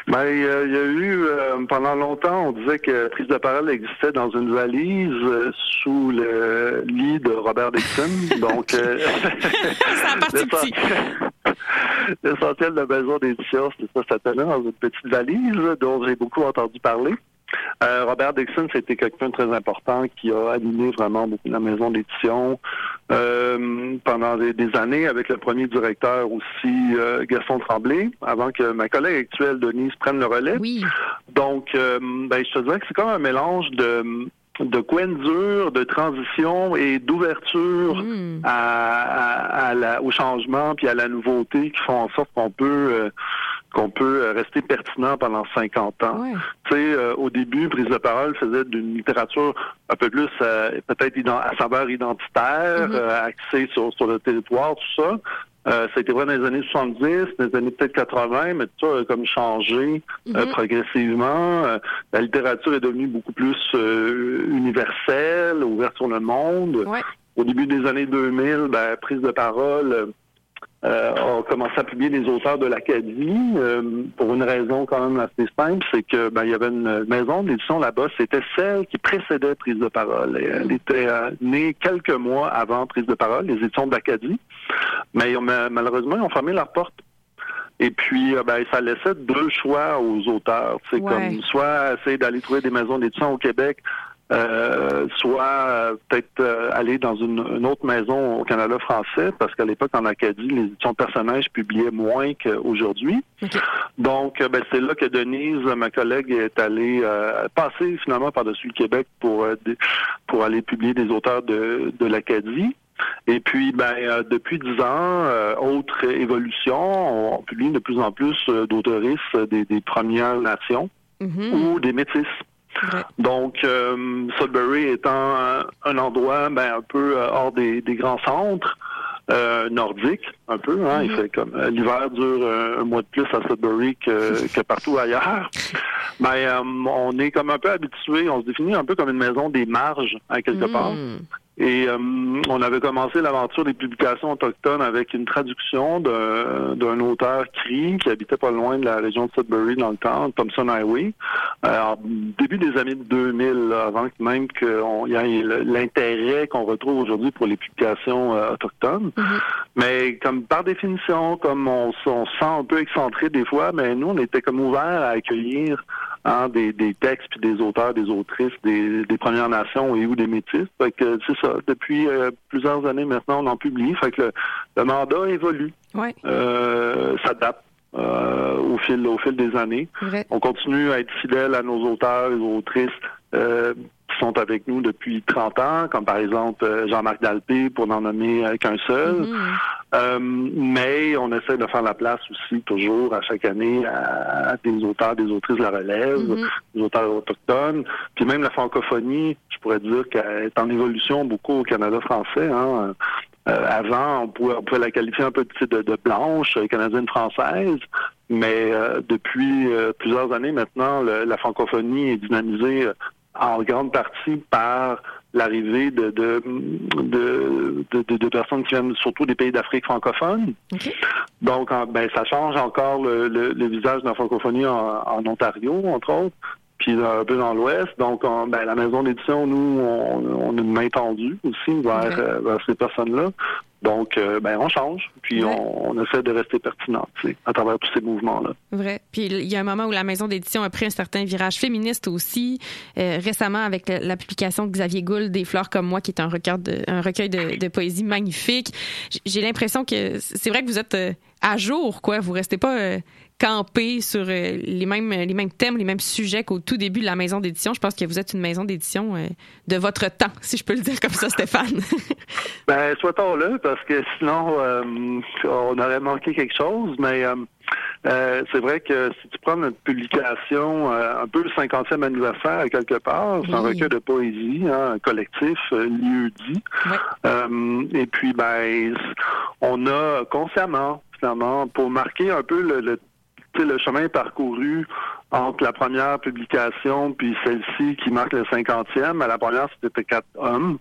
Speaker 13: Ben, il y a eu, euh, pendant longtemps, on disait que prise de parole existait dans une valise euh, sous le lit de Robert Dixon. Donc, euh, l'essentiel de la maison d'édition, c'était ça, c'était là, dans une petite valise dont j'ai beaucoup entendu parler. Euh, Robert Dixon, c'était quelqu'un de très important qui a animé vraiment beaucoup la maison d'édition euh, pendant des, années avec le premier directeur aussi, euh, Gaston Tremblay, avant que ma collègue actuelle, Denise, prenne le relais.
Speaker 4: Oui.
Speaker 13: Donc, ben, je te dirais que c'est comme un mélange de de coin dur, de transition et d'ouverture mm. à, la, au changement puis à la nouveauté qui font en sorte qu'on peut qu'on peut euh, rester pertinent pendant 50 ans. Tu sais, euh, au début, Prise de parole faisait d'une littérature un peu plus euh, peut-être à saveur identitaire, mm-hmm. axée sur, sur le territoire, tout ça. ça a été vrai dans les années 70, dans les années peut-être 80, mais tout ça a comme changé mm-hmm. progressivement. la littérature est devenue beaucoup plus universelle, ouverte sur le monde. Au début des années 2000, ben, prise de parole euh, on commencé à publier des auteurs de l'Acadie euh, pour une raison quand même assez simple, c'est que ben, il y avait une maison d'édition là-bas, c'était celle qui précédait Prise de parole. elle était euh, née quelques mois avant Prise de parole, les éditions de l'Acadie, mais malheureusement ils ont fermé leur porte. Et puis, euh, ben, ça laissait deux choix aux auteurs. C'est comme soit essayer d'aller trouver des maisons d'édition au Québec euh, soit euh, peut-être euh, aller dans une, autre maison au Canada français, parce qu'à l'époque, en Acadie, les éditions personnages publiaient moins qu'aujourd'hui. Donc, ben, c'est là que Denise, ma collègue, est allée passer finalement par-dessus le Québec pour, pour aller publier des auteurs de, de l'Acadie. Et puis, ben, depuis dix ans, autre évolution, on publie de plus en plus d'autoristes des, des Premières Nations mm-hmm. ou des métis. Donc, euh, Sudbury étant un, endroit ben, un peu euh, hors des, grands centres, euh, nordiques, un peu. Hein, Il mm-hmm. fait comme l'hiver dure un, mois de plus à Sudbury que, partout ailleurs. Ben, on est comme un peu habitué, on se définit un peu comme une maison des marges, à quelque mm. part. Et euh, on avait commencé l'aventure des publications autochtones avec une traduction d'un auteur cri qui habitait pas loin de la région de Sudbury dans le temps, Thompson Highway. Alors, début des années 2000, avant même qu'il y ait l'intérêt qu'on retrouve aujourd'hui pour les publications euh, autochtones. Mm-hmm. Mais comme par définition, comme on, on se sent un peu excentré des fois, mais nous, on était comme ouverts à accueillir hein, des, des textes puis des auteurs, des autrices des, des Premières Nations et ou des Métis. Fait que c'est ça. Depuis euh, plusieurs années maintenant, on en publie. Fait que le, mandat évolue.
Speaker 4: Ouais.
Speaker 13: Euh, s'adapte. Euh, au fil au fil des années. On continue à être fidèle à nos auteurs et autrices euh, qui sont avec nous depuis 30 ans, comme par exemple euh, Jean-Marc Dalpé, pour n'en nommer qu'un seul. Mm-hmm. Euh, mais on essaie de faire la place aussi toujours à chaque année à, des auteurs, des autrices de la relève, mm-hmm. des auteurs autochtones. Puis même la francophonie, je pourrais dire qu'elle est en évolution beaucoup au Canada français. Hein. avant, on pouvait, on pouvait, la qualifier un peu de, de blanche, canadienne-française, mais depuis plusieurs années maintenant, la francophonie est dynamisée en grande partie par l'arrivée de de, de, de, personnes qui viennent surtout des pays d'Afrique francophone. Donc, ben, ça change encore le, le, visage de la francophonie en, en, Ontario, entre autres, puis un peu dans l'Ouest. Donc, ben, la maison d'édition, nous, on, on, a une main tendue aussi vers, euh, vers ces personnes-là. Donc, euh, ben, on change, puis on, essaie de rester pertinent à travers tous ces mouvements-là.
Speaker 4: Vrai. Puis il y a un moment où la maison d'édition a pris un certain virage féministe aussi, euh, récemment avec la, publication de Xavier Gould, Des fleurs comme moi, qui est un recueil de, un recueil de, poésie magnifique. J'ai l'impression que c'est vrai que vous êtes euh, à jour, quoi. Vous restez pas camper sur euh, les mêmes les mêmes thèmes, les mêmes sujets qu'au tout début de la maison d'édition. Je pense que vous êtes une maison d'édition euh, de votre temps, si je peux le dire comme ça, Stéphane.
Speaker 13: ben, soit-on-le, parce que sinon, euh, on aurait manqué quelque chose, mais c'est vrai que si tu prends notre publication, un peu le 50e anniversaire quelque part, c'est un recueil de poésie, hein, un collectif, lieu dit. et puis, ben, on a consciemment, finalement, pour marquer un peu le, le le chemin parcouru entre la première publication puis celle-ci qui marque le cinquantième. À la première, c'était quatre hommes.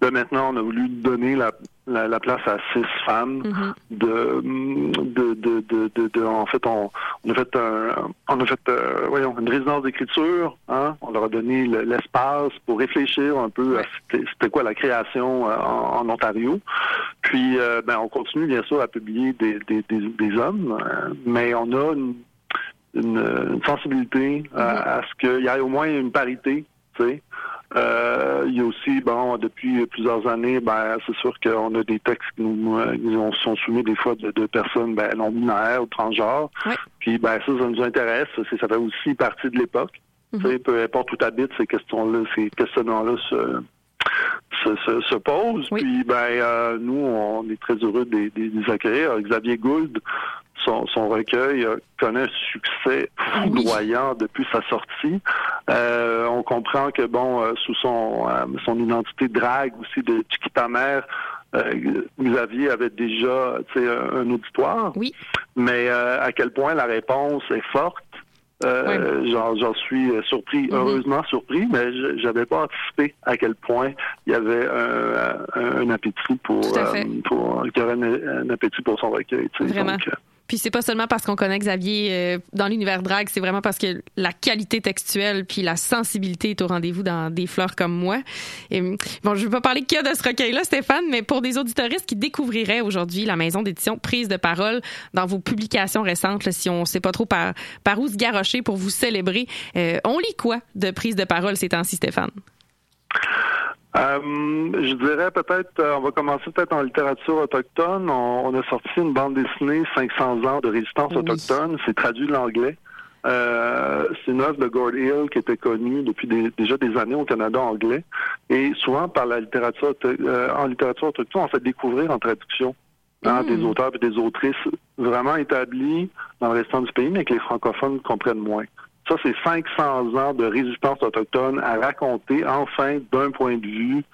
Speaker 13: Là, maintenant, on a voulu donner la, la, place à six femmes. Mm-hmm. de, de, de, de, en fait, on, on a fait un, on a fait, euh, voyons, une résidence d'écriture. Hein? On leur a donné l'espace pour réfléchir un peu à c'était quoi la création euh, en, Ontario. Puis, euh, ben, on continue bien sûr à publier des, des, des, des hommes, mais on a une une, sensibilité à, ce qu'il y ait au moins une parité, tu sais. Euh, il y a aussi, bon, depuis plusieurs années, ben, c'est sûr qu'on a des textes qui nous, nous, sont soumis des fois de, personnes ben, non binaires ou transgenres. Puis, ben, ça, ça nous intéresse. Ça fait aussi partie de l'époque. Mm Peu importe où tu habites, ces questions-là, ces questionnements-là se, se, se, posent. Puis, ben, euh, nous, on est très heureux de, les accueillir. Xavier Gould, son, recueil connaît un succès foudroyant depuis sa sortie. Euh, on comprend que bon, euh, sous son euh, son identité drague aussi de Chiquita Mère, Xavier avait déjà un, un auditoire.
Speaker 4: Oui.
Speaker 13: Mais à quel point la réponse est forte. J'en suis surpris, mm-hmm. heureusement surpris, mais j'avais pas anticipé à quel point il y avait un, appétit pour, pour qu'il y avait un, appétit pour son recueil.
Speaker 4: Vraiment. Puis c'est pas seulement parce qu'on connaît Xavier euh, dans l'univers drag, c'est vraiment parce que la qualité textuelle puis la sensibilité est au rendez-vous dans des fleurs comme moi. Bon, je vais pas parler que de ce recueil-là, Stéphane, mais pour des auditoristes qui découvriraient aujourd'hui la maison d'édition prise de parole dans vos publications récentes, si on sait pas trop par, par où se garrocher pour vous célébrer, euh, on lit quoi de prise de parole ces temps-ci, Stéphane?
Speaker 13: Euh, je dirais peut-être, euh, on va commencer peut-être en littérature autochtone. On, a sorti une bande dessinée 500 ans de résistance autochtone. C'est traduit de l'anglais. Euh, c'est une œuvre de Gord Hill qui était connue depuis déjà des années au Canada anglais. Et souvent, par la littérature euh, en littérature autochtone, on fait découvrir en traduction hein, des mm. auteurs et des autrices vraiment établis dans le restant du pays, mais que les francophones comprennent moins. Ça, c'est 500 ans de résistance autochtone à raconter, enfin, d'un point de vue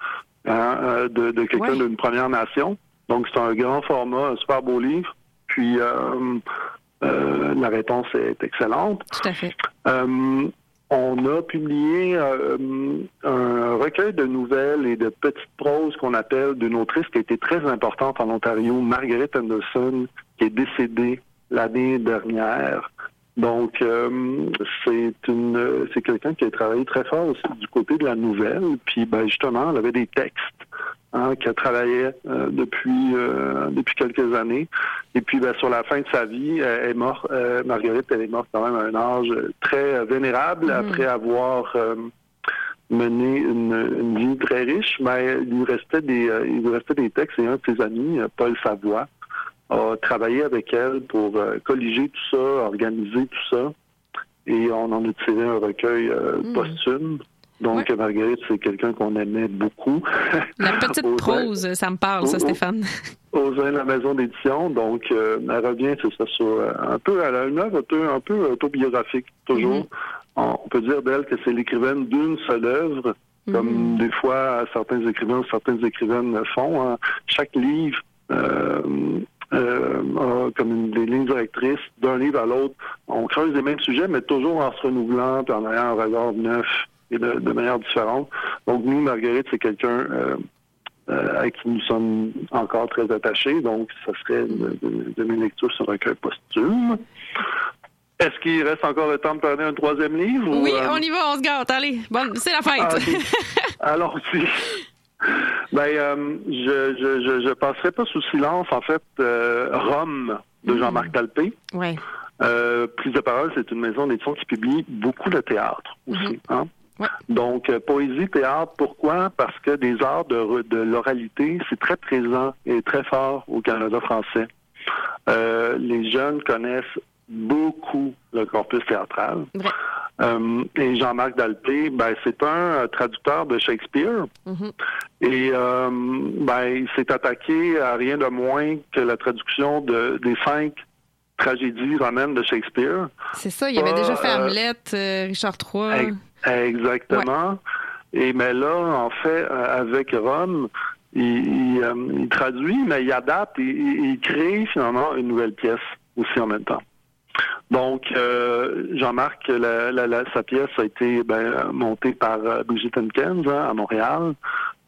Speaker 13: hein, euh, de, de quelqu'un d'une Première Nation. Donc, c'est un grand format, un super beau livre. Puis, euh, euh, la réponse est excellente.
Speaker 4: Tout à fait.
Speaker 13: on a publié un recueil de nouvelles et de petites proses qu'on appelle d'une autrice qui a été très importante en Ontario, Margaret Anderson, qui est décédée l'année dernière. Donc, euh, c'est une, c'est quelqu'un qui a travaillé très fort aussi du côté de la nouvelle. Puis, ben, justement, elle avait des textes hein, qu'elle travaillait euh, depuis euh, depuis quelques années. Et puis, ben, sur la fin de sa vie, elle est morte. Marguerite, elle est morte quand même à un âge très vénérable mm-hmm. après avoir mené une, vie très riche. Mais il lui restait des, il lui restait des textes et un de ses amis, Paul Savoie a travaillé avec elle pour euh, colliger tout ça, organiser tout ça. Et on en a tiré un recueil euh, hmm. posthume. Donc, Marguerite, c'est quelqu'un qu'on aimait beaucoup.
Speaker 4: La petite prose, ça me parle, ça, Stéphane.
Speaker 13: Aux de la maison d'édition. Donc, euh, elle revient, c'est ça, sur un peu, elle a une œuvre un peu, autobiographique, toujours. Hmm. on, peut dire d'elle que c'est l'écrivaine d'une seule œuvre, comme des fois certains écrivains, certaines écrivaines le font. hein. Chaque livre euh, comme une, des lignes directrices d'un livre à l'autre. On creuse les mêmes sujets, mais toujours en se renouvelant, puis en ayant un regard neuf et de, de manière différente. Donc nous, Marguerite, c'est quelqu'un euh, euh, à qui nous sommes encore très attachés. Donc, ça serait de, de- de mes lectures sur un recueil posthume. Est-ce qu'il reste encore le temps de parler un troisième livre? ou,
Speaker 4: Oui,
Speaker 13: euh,
Speaker 4: on y va, on se gâte. Allez, bon, c'est la fête.
Speaker 13: ah, ok. Allons-y. Ben, euh, je, je, je, je passerai pas sous silence, en fait, euh, Rome de Jean-Marc Dalpé.
Speaker 4: ouais.
Speaker 13: Euh, Prise de parole, c'est une maison d'édition qui publie beaucoup de théâtre aussi. hein. Donc, euh, poésie, théâtre, pourquoi? Parce que des arts de, de l'oralité, c'est très présent et très fort au Canada français. Euh, les jeunes connaissent beaucoup le corpus théâtral. Euh, et Jean-Marc Dalpé, ben, c'est un euh, traducteur de Shakespeare. Et euh, ben, il s'est attaqué à rien de moins que la traduction de, des cinq tragédies romaines de Shakespeare.
Speaker 4: C'est ça, il avait déjà fait Hamlet, Richard III.
Speaker 13: Ex- Exactement. Et mais là, en fait, avec Rome, il, il, il traduit, mais il adapte et il, il crée finalement une nouvelle pièce aussi en même temps. Donc, euh, Jean-Marc, la- la- la- sa pièce a été ben, montée par euh, Brigitte Henkens hein, à Montréal.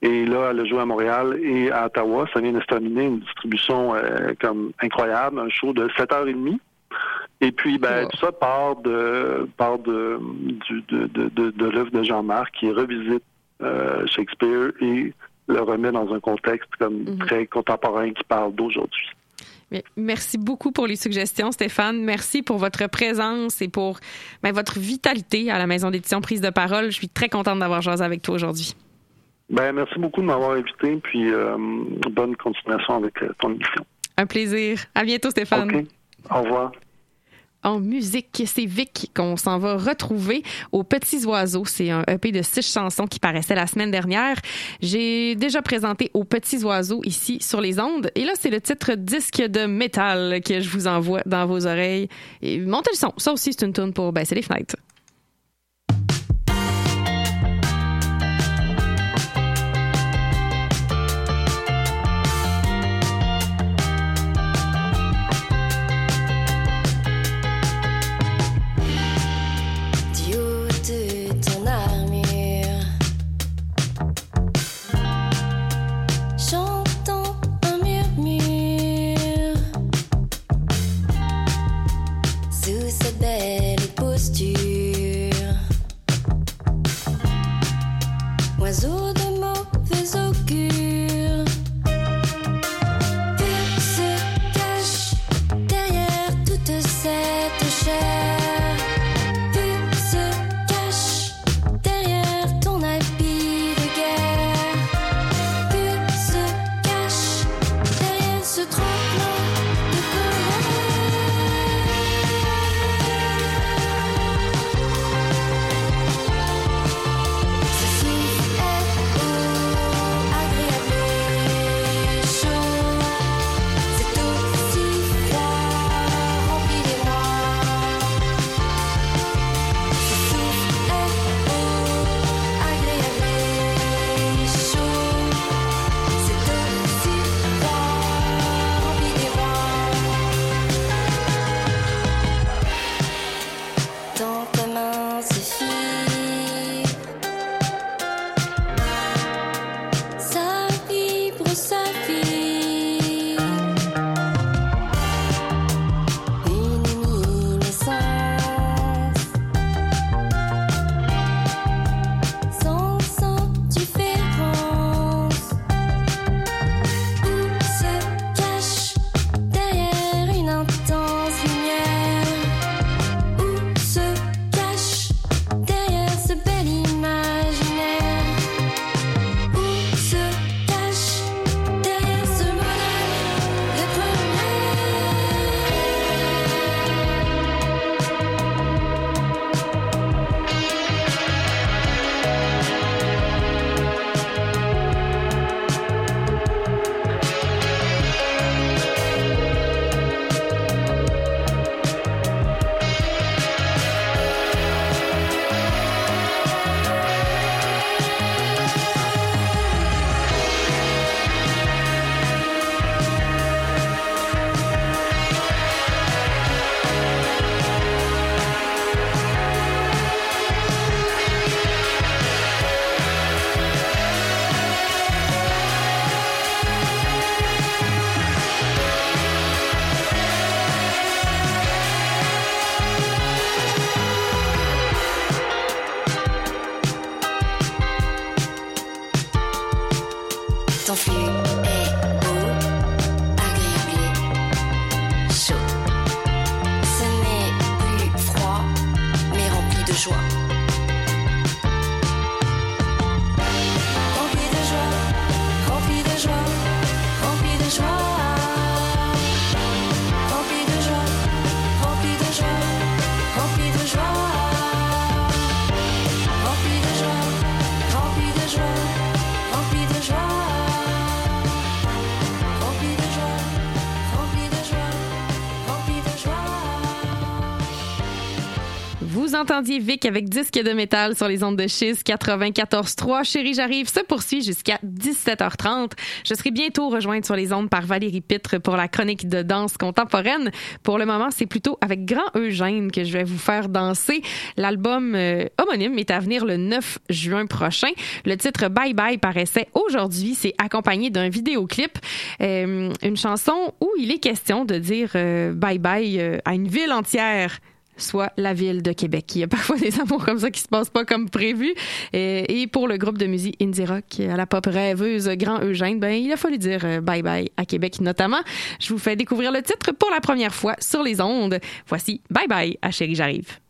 Speaker 13: Et là, elle a joué à Montréal et à Ottawa. Ça vient de se terminer une distribution euh, comme incroyable, un show de 7h30. Et puis, ben, tout ça part de part de du, de, de, de, de l'œuvre de Jean-Marc qui revisite euh, Shakespeare et le remet dans un contexte comme très contemporain qui parle d'aujourd'hui.
Speaker 4: Merci beaucoup pour les suggestions, Stéphane. Merci pour votre présence et pour ben, votre vitalité à la Maison d'édition Prise de parole. Je suis très contente d'avoir jasé avec toi aujourd'hui.
Speaker 13: Ben, merci beaucoup de m'avoir invité, puis euh, bonne continuation avec euh, ton émission.
Speaker 4: Un plaisir. À bientôt, Stéphane.
Speaker 13: OK. Au revoir.
Speaker 4: En musique, c'est Vic qu'on s'en va retrouver aux Petits Oiseaux. C'est un EP de six chansons qui paraissait la semaine dernière. J'ai déjà présenté aux Petits Oiseaux ici sur les ondes. Et là, c'est le titre disque de métal que je vous envoie dans vos oreilles. Et montez le son. Ça aussi, c'est une tune pour baisser les fenêtres. Entendiez Vic avec disque de métal sur les ondes de Chiz 94.3. Chérie, j'arrive se poursuit jusqu'à 17h30. Je serai bientôt rejointe sur les ondes par Valérie Pitre pour la chronique de danse contemporaine. Pour le moment, c'est plutôt avec Grand Eugène que je vais vous faire danser. L'album euh, homonyme est à venir le 9 juin prochain. Le titre Bye Bye paraissait aujourd'hui. C'est accompagné d'un vidéoclip, euh, une chanson où il est question de dire euh, bye bye euh, à une ville entière soit la ville de Québec. Il y a parfois des amours comme ça qui se passent pas comme prévu. Et, pour le groupe de musique indie rock à la pop rêveuse Grand Eugène, ben il a fallu dire euh, bye bye à Québec notamment. Je vous fais découvrir le titre pour la première fois sur les ondes. Voici Bye bye à Chérie j'arrive.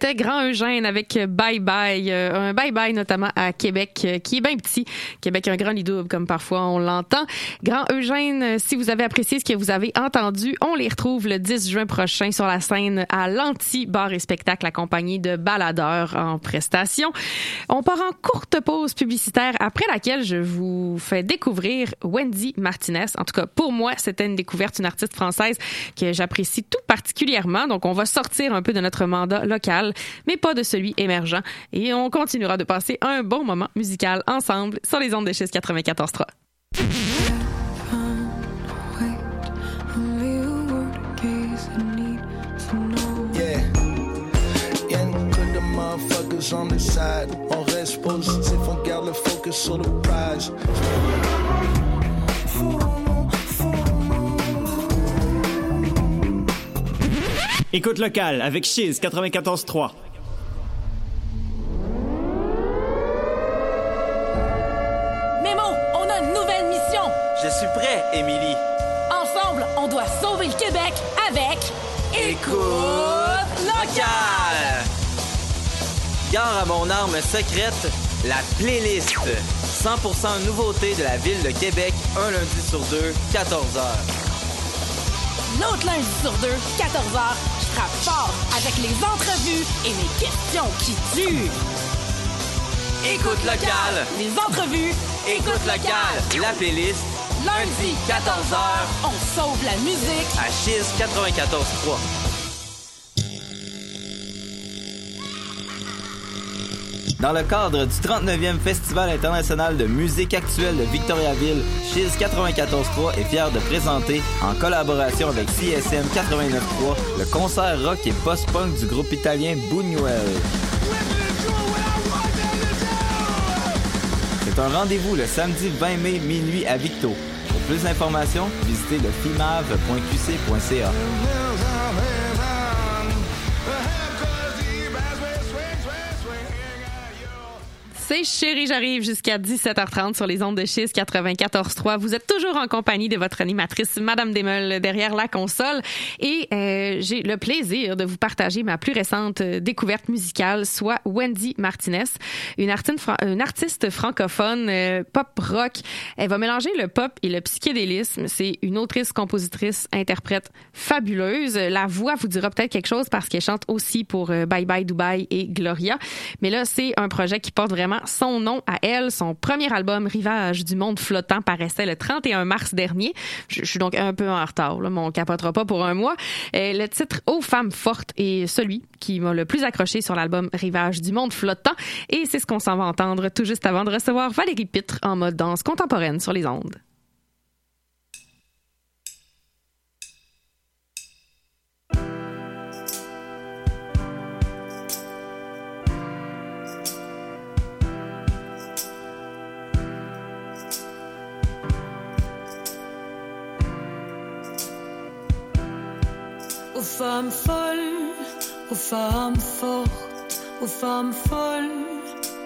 Speaker 12: C'était
Speaker 4: Grand Eugène avec Bye Bye. Euh, un Bye Bye notamment à Québec, euh, qui est bien petit. Québec, un grand double, comme parfois on l'entend. Grand Eugène, euh, si vous avez apprécié ce que vous avez entendu, on les retrouve le 10 juin prochain sur la scène à l'Anti-Bar et Spectacle, accompagné de baladeurs en prestation. On part en courte pause publicitaire, après laquelle je vous fais découvrir Wendy Martinez. En tout cas, pour moi, c'était une découverte, une artiste française que j'apprécie tout particulièrement. Donc, on va sortir un peu de notre mandat local, mais pas de celui émergent. Et on continuera de passer un bon moment musical ensemble sur les ondes de 94.3.
Speaker 14: Yeah. Y'en que de motherfuckers on the side. On reste positif, on garde le focus sur le prize.
Speaker 15: Écoute locale avec Chiz 94.3.
Speaker 3: à mon arme secrète, la playlist. 100% nouveauté de la ville de Québec, un lundi sur deux, 14h.
Speaker 16: L'autre lundi sur deux, 14h, je frappe fort avec les entrevues et mes questions qui tuent.
Speaker 3: Écoute locale.
Speaker 16: Les entrevues.
Speaker 3: Écoute locale. La playlist.
Speaker 16: Lundi, 14h, on sauve la musique.
Speaker 3: À Chiz 94.3. Dans le cadre du 39e Festival international de musique actuelle de Victoriaville, Chiz 94.3 est fier de présenter, en collaboration avec CSM 89.3, le concert rock et post-punk du groupe italien Buñuel. C'est un rendez-vous le samedi 20 mai minuit à Victo. Pour plus d'informations, visitez le fimave.qc.ca.
Speaker 4: C'est Chérie, j'arrive jusqu'à 17h30 sur les ondes de Chiz 94.3. Vous êtes toujours en compagnie de votre animatrice, Madame Desmeules, derrière la console. Et euh, j'ai le plaisir de vous partager ma plus récente euh, découverte musicale, soit Wendy Martinez, une, artiste, une artiste francophone euh, pop-rock. Elle va mélanger le pop et le psychédélisme. C'est une autrice, compositrice, interprète fabuleuse. La voix vous dira peut-être quelque chose parce qu'elle chante aussi pour euh, Bye Bye Dubai et Gloria. Mais là, c'est un projet qui porte vraiment son nom à elle. Son premier album, Rivage du monde flottant, paraissait le 31 mars dernier. Je, suis donc un peu en retard, là, mais on capotera pas pour un mois. Euh, le titre Aux femmes fortes est celui qui m'a le plus accroché sur l'album Rivage du monde flottant. Et c'est ce qu'on s'en va entendre tout juste avant de recevoir Valérie Pitre en mode danse contemporaine sur les ondes.
Speaker 17: Femmes folles, aux femmes fortes, aux femmes folles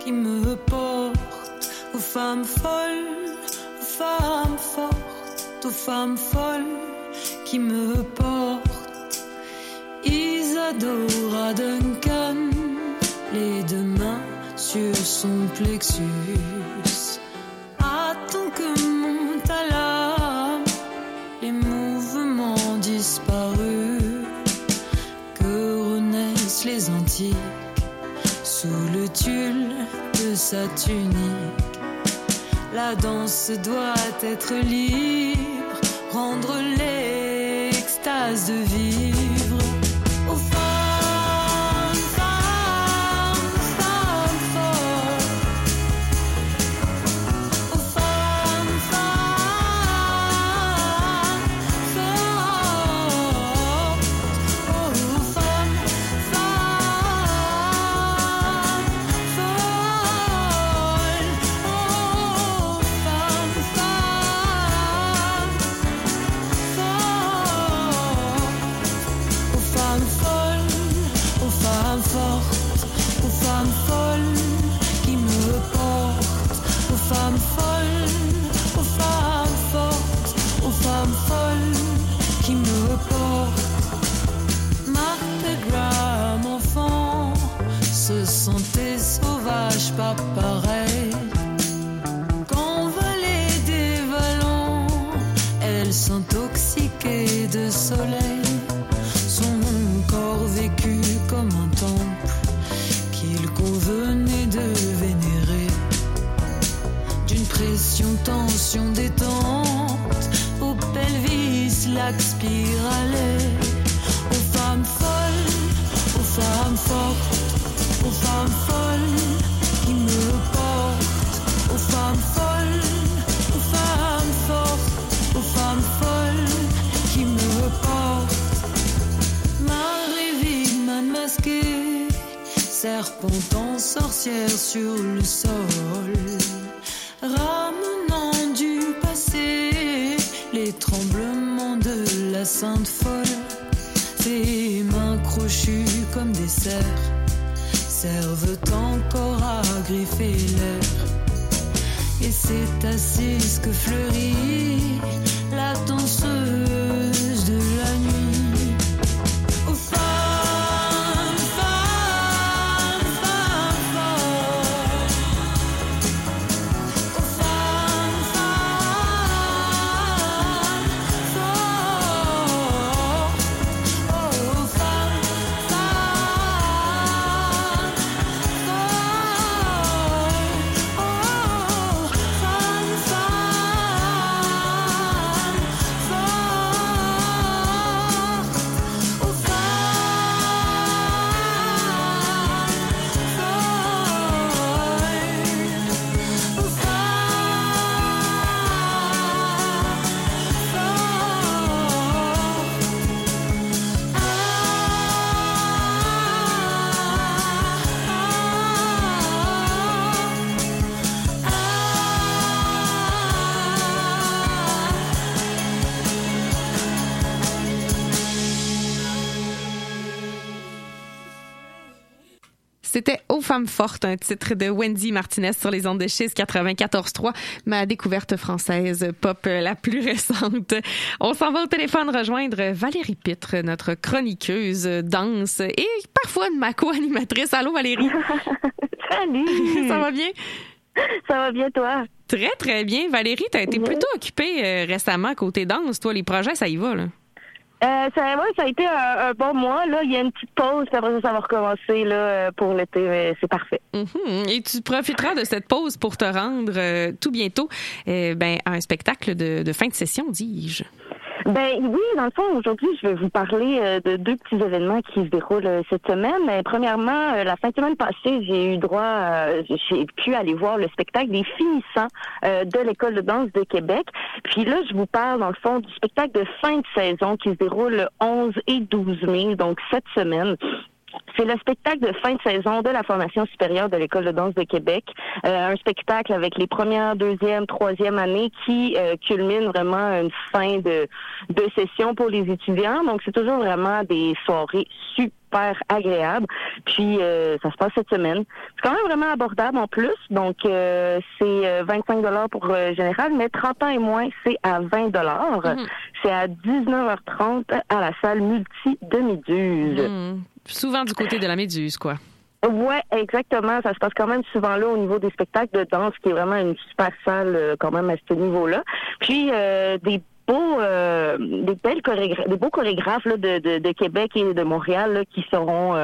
Speaker 17: qui me portent, aux femmes folles, aux femmes fortes, aux femmes folles qui me portent. Isadora Duncan, les deux mains sur son plexus. Sous le tulle de sa tunique. La danse doit être libre, rendre l'extase de vivre. Aux femmes folles, aux femmes fortes, aux femmes folles qui me portent. Aux femmes folles, aux femmes fortes, aux femmes folles qui me portent. Marie Wigman masquée, serpentant sorcière sur le sol, servent encore à griffer l'air. Et c'est ainsi que fleurit
Speaker 4: C'était Aux femmes fortes, un titre de Wendy Martinez sur les ondes de Chiz 94.3, ma découverte française pop la plus récente. On s'en va au téléphone rejoindre Valérie Pitre, notre chroniqueuse danse et parfois ma co-animatrice. Allô Valérie?
Speaker 18: Salut!
Speaker 4: Ça va bien?
Speaker 18: Ça va bien, toi?
Speaker 4: Très, très bien. Valérie, tu as été plutôt occupée euh, récemment côté danse. Toi, les projets, ça y va, là?
Speaker 18: Euh, ça, ça a été un, bon mois. Là. Il y a une petite pause, après ça, va recommencer là, euh, pour l'été. C'est parfait.
Speaker 4: Mhm. Et tu profiteras de cette pause pour te rendre euh, tout bientôt euh, ben, à un spectacle de fin de session, dis-je.
Speaker 18: Ben oui, dans le fond, aujourd'hui, je vais vous parler euh, de deux petits événements qui se déroulent euh, cette semaine. Euh, premièrement, euh, la fin de semaine passée, j'ai eu droit, euh, j'ai pu aller voir le spectacle des finissants de l'école de danse de Québec. Puis là, je vous parle dans le fond du spectacle de fin de saison qui se déroule le 11 et 12 mai, donc cette semaine. C'est le spectacle de fin de saison de la formation supérieure de l'École de danse de Québec. Euh, un spectacle avec les premières, deuxième, troisième années qui euh, culmine vraiment une fin de, de session pour les étudiants. Donc, c'est toujours vraiment des soirées super agréables. Puis, euh, ça se passe cette semaine. C'est quand même vraiment abordable en plus. Donc, euh, c'est euh, 25 dollars pour euh, général, mais 30 ans et moins, c'est à 20 dollars. C'est à 19h30 à la salle multi de Méduse.
Speaker 4: Hmm. Souvent du côté de la méduse, quoi.
Speaker 18: Ouais, exactement. Ça se passe quand même souvent là au niveau des spectacles de danse, qui est vraiment une super salle euh, quand même à ce niveau-là. Puis euh, des beaux, euh, des belles des beaux chorégraphes là, de, de, Québec et de Montréal là, qui seront,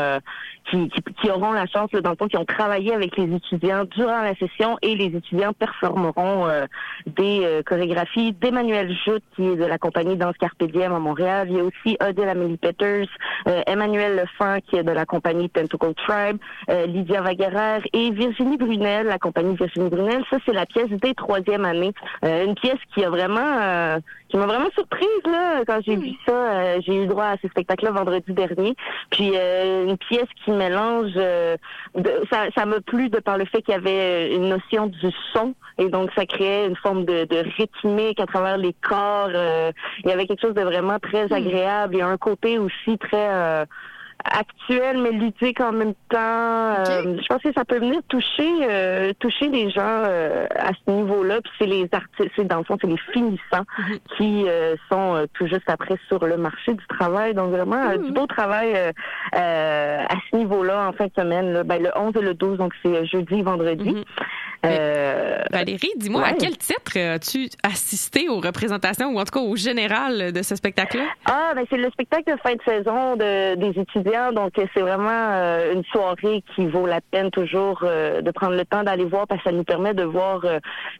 Speaker 18: qui, qui, qui auront la chance dans le fond, qui ont travaillé avec les étudiants durant la session et les étudiants performeront euh, des euh, chorégraphies d'Emmanuel Joute qui est de la compagnie Danse Carpe Diem à Montréal. Il y a aussi Odile Amélie Peters, euh, Emmanuel Lefin qui est de la compagnie Tentacle Tribe, euh, Lydia Vaguerre et Virginie Brunel, la compagnie Virginie Brunel. Ça, c'est la pièce des troisième année. Euh, une pièce qui a vraiment euh, qui m'a vraiment surprise là quand j'ai vu ça. Euh, j'ai eu droit à ce spectacle-là vendredi dernier. Puis euh, une pièce qui mélange euh, de- ça, ça m'a plu de par le fait qu'il y avait une notion du son et donc ça créait une forme de, de rythmique à travers les corps. euh, il y avait quelque chose de vraiment très agréable. Il y a un côté aussi très euh, actuel mais ludique en même temps. Euh, je pense que ça peut venir toucher euh, toucher les gens euh, à ce niveau-là. Puis c'est les artistes, c'est dans le fond, c'est les finissants
Speaker 4: Mhm.
Speaker 18: qui sont tout juste après sur le marché du travail. Donc vraiment du beau travail à ce niveau-là en fin de semaine. Là. Ben, le 11 et le 12, donc c'est jeudi, vendredi. Euh,
Speaker 4: Valérie, dis-moi, à quel titre as-tu assisté aux représentations ou en tout cas au général de ce spectacle-là?
Speaker 18: Ah, ben c'est le spectacle de fin de saison de, des étudiants, donc c'est vraiment euh, une soirée qui vaut la peine toujours euh, de prendre le temps d'aller voir parce que ça nous permet de voir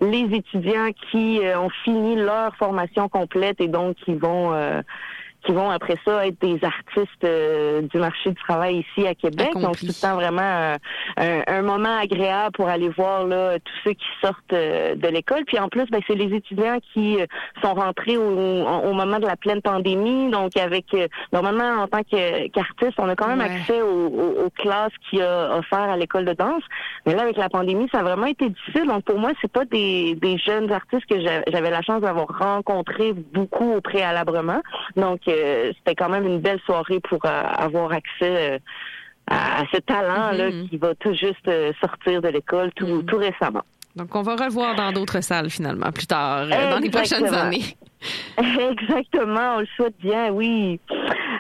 Speaker 18: les étudiants qui ont fini leur formation complète et donc qui vont euh, qui vont après ça être des artistes euh, du marché du travail ici à Québec. Donc c'est tout le temps vraiment euh, un, un moment agréable pour aller voir là tous ceux qui sortent euh, de l'école. Puis en plus, ben, c'est les étudiants qui euh, sont rentrés au, au moment de la pleine pandémie. Donc avec normalement en tant qu'artiste, on a quand même
Speaker 4: Ouais.
Speaker 18: accès aux, aux- aux classes qu'il a offert à l'école de danse. Mais là, avec la pandémie, ça a vraiment été difficile. Donc pour moi, c'est pas des, des jeunes artistes que j'a- j'avais la chance d'avoir rencontrés beaucoup au préalablement. Donc c'était quand même une belle soirée pour euh, avoir accès euh, à, à ce talent-là
Speaker 4: Mhm.
Speaker 18: qui va tout juste euh, sortir de l'école tout, tout récemment.
Speaker 4: Donc, on va revoir dans d'autres salles finalement plus tard, dans les prochaines années.
Speaker 18: Exactement, on le souhaite bien, oui.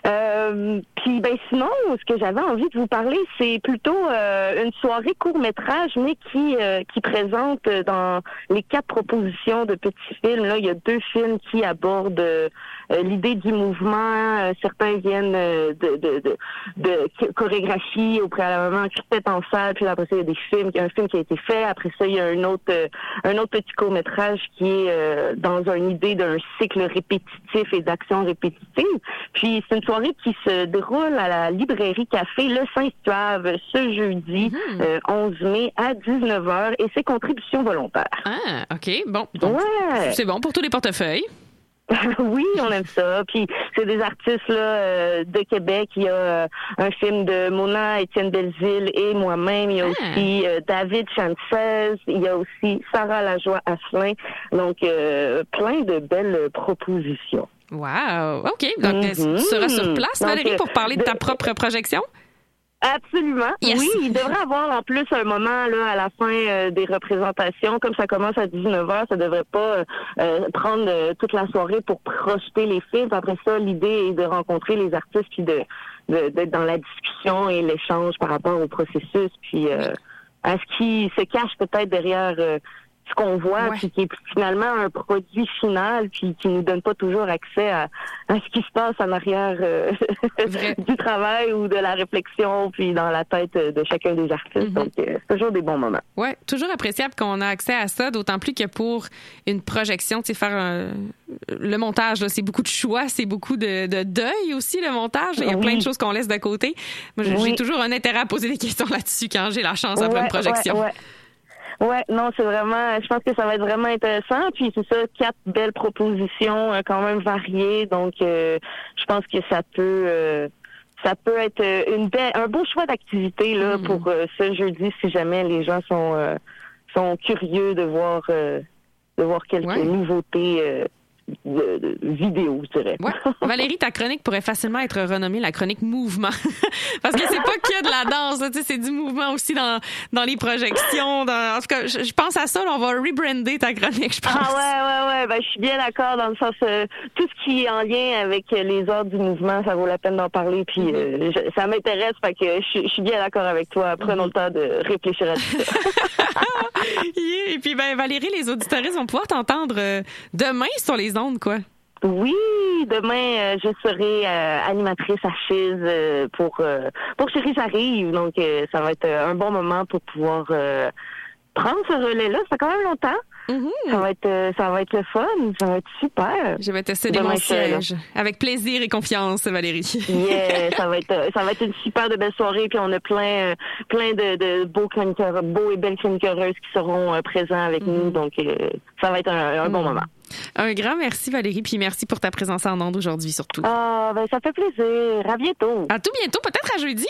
Speaker 18: Euh, Puis ben sinon, ce que j'avais envie de vous parler, c'est plutôt euh, une soirée court métrage, mais qui euh, qui présente dans les quatre propositions de petits films. Là, il y a deux films qui abordent l'idée du mouvement. Euh, certains viennent euh, de, de, de, de ch- chorégraphie au préalablement en salle. Puis après ça, il y a des films, il y a un film qui a été fait. Après ça, il y a un autre euh, un autre petit court métrage qui est euh, dans une idée d'un cycle répétitif et d'action répétitive. Puis c'est une soirée qui se déroule à la librairie Café Le Saint-Suave ce jeudi euh, 11 mai à 19h et c'est contribution volontaire.
Speaker 4: Ah, OK. Bon.
Speaker 18: Ouais.
Speaker 4: C'est bon pour tous les portefeuilles.
Speaker 18: oui, on aime ça. Puis c'est des artistes là euh, de Québec. Il y a euh, un film de Mona, Étienne Belzile et moi-même. Il y a aussi euh, David Chances. Il y a aussi Sarah Lajoie Asselin. Donc euh, plein de belles propositions.
Speaker 4: Wow. OK. Donc,
Speaker 18: Mhm.
Speaker 4: tu seras sur place,
Speaker 18: Donc,
Speaker 4: Valérie, pour parler de ta propre projection?
Speaker 18: Absolument.
Speaker 4: Yes.
Speaker 18: Oui, il devrait avoir en plus un moment là à la fin euh, des représentations, comme ça commence à 19h, ça devrait pas euh, prendre euh, toute la soirée pour projeter les films. Après ça, l'idée est de rencontrer les artistes puis de de- d'être dans la discussion et l'échange par rapport au processus, puis euh, à ce qui se cache peut-être derrière euh, ce qu'on voit, puis qui est finalement un produit final, puis qui nous donne pas toujours accès à, à ce qui se passe en arrière euh, du travail ou de la réflexion, puis dans la tête de chacun des artistes. Donc, euh, c'est toujours des bons moments.
Speaker 4: Oui, toujours appréciable qu'on a accès à ça, d'autant plus que pour une projection, tu sais, faire un- le montage, c'est beaucoup de choix, c'est beaucoup de, de deuil aussi, le montage. Il y a
Speaker 18: Oui.
Speaker 4: plein de choses qu'on laisse de côté. Moi, j'ai
Speaker 18: Oui.
Speaker 4: toujours un intérêt à poser des questions là-dessus quand j'ai la chance après
Speaker 18: Ouais,
Speaker 4: une projection.
Speaker 18: Ouais, ouais. Non, c'est vraiment. Je pense que ça va être vraiment intéressant. Puis c'est ça, quatre belles propositions, euh, quand même variées. Donc, euh, je pense que ça peut. euh, ça peut être euh, une belle, un beau choix d'activité là
Speaker 4: Mm.
Speaker 18: pour euh, ce jeudi si jamais les gens sont euh, sont curieux de voir euh, de voir quelques nouveautés euh, de, de vidéo, je dirais.
Speaker 4: Ouais. Valérie, ta chronique pourrait facilement être renommée la chronique mouvement. Parce que c'est pas que de la danse, là, tu sais, c'est du mouvement aussi dans, dans les projections. Dans... En tout cas, je, je pense à ça, là, on va rebrander ta chronique, je pense.
Speaker 18: Ah ouais, ouais, ouais. Ben, je suis bien d'accord dans le sens euh, tout ce qui est en lien avec euh, les ordres du mouvement, ça vaut la peine d'en parler. Puis euh, je- ça m'intéresse, fait que je, suis- je suis bien d'accord avec toi. Prenons le temps de réfléchir à tout ça.
Speaker 4: Yeah. Et puis, ben, Valérie, les auditoristes vont pouvoir t'entendre euh, demain sur les
Speaker 18: Oui, demain euh, je serai euh, animatrice à euh, pour euh, pour Chérie j'arrive. Donc ça va être un bon moment pour pouvoir prendre ce relais-là. Ça fait quand même longtemps. Ça va être euh, ça va être le fun, ça va être super.
Speaker 4: Je vais te céder
Speaker 18: Demain,
Speaker 4: mon
Speaker 18: je serai là.
Speaker 4: siège. Avec plaisir et confiance, Valérie.
Speaker 18: Yeah, ça va être euh, ça va être une super de belle soirée puis on a plein euh, plein de, de beaux chroniqueurs beaux et belles chroniqueuses qui seront présents avec nous donc euh, ça va être un, un bon moment.
Speaker 4: Un grand merci, Valérie, puis merci pour ta présence en ondes aujourd'hui, surtout.
Speaker 18: Ah, ben ça fait plaisir. À bientôt.
Speaker 4: À tout bientôt, peut-être à jeudi.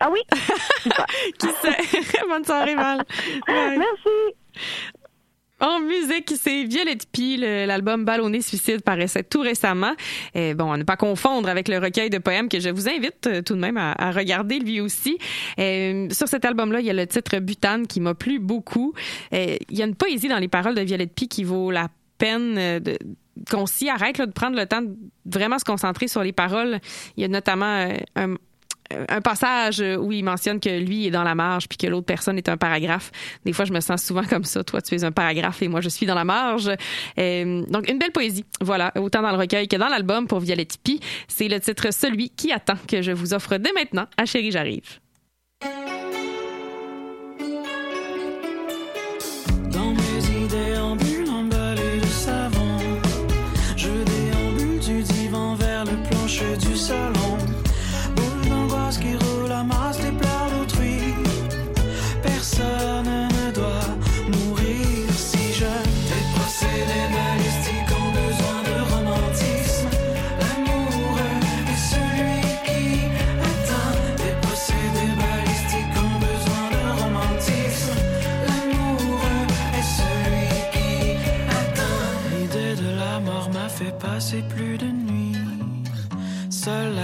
Speaker 18: Ah oui.
Speaker 4: Qui sait? Bonne soirée, Val.
Speaker 18: Merci.
Speaker 4: En musique, c'est Violette Pie. Le- L'album Ballonné Suicide paraissait tout récemment. Bon, à ne pas confondre avec le recueil de poèmes que je vous invite euh, tout de même à, regarder lui aussi. Euh, sur cet album-là, il y a le titre Butane qui m'a plu beaucoup. Euh, il y a une poésie dans les paroles de Violette Pie qui vaut la peine euh, de qu'on s'y arrête de prendre le temps de vraiment se concentrer sur les paroles. Il y a notamment euh, un, un passage où il mentionne que lui est dans la marge puis que l'autre personne est un paragraphe. Des fois, je me sens souvent comme ça. Toi, tu es un paragraphe et moi, je suis dans la marge. Euh, donc, une belle poésie. Voilà, autant dans le recueil que dans l'album pour Violette Pie. C'est le titre Celui qui attend que je vous offre dès maintenant à Chérie, j'arrive.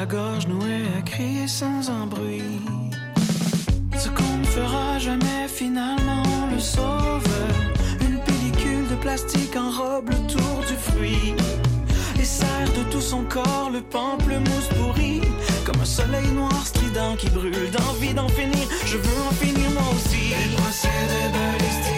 Speaker 19: Gorge nouée à crier sans un bruit ce qu'on ne fera jamais finalement le sauve. Une pellicule de plastique enrobe le tour du fruit. Et serre de tout son corps le pamplemousse pourri. Comme un soleil noir strident qui brûle d'envie d'en finir. Je veux en finir moi aussi. Les procédés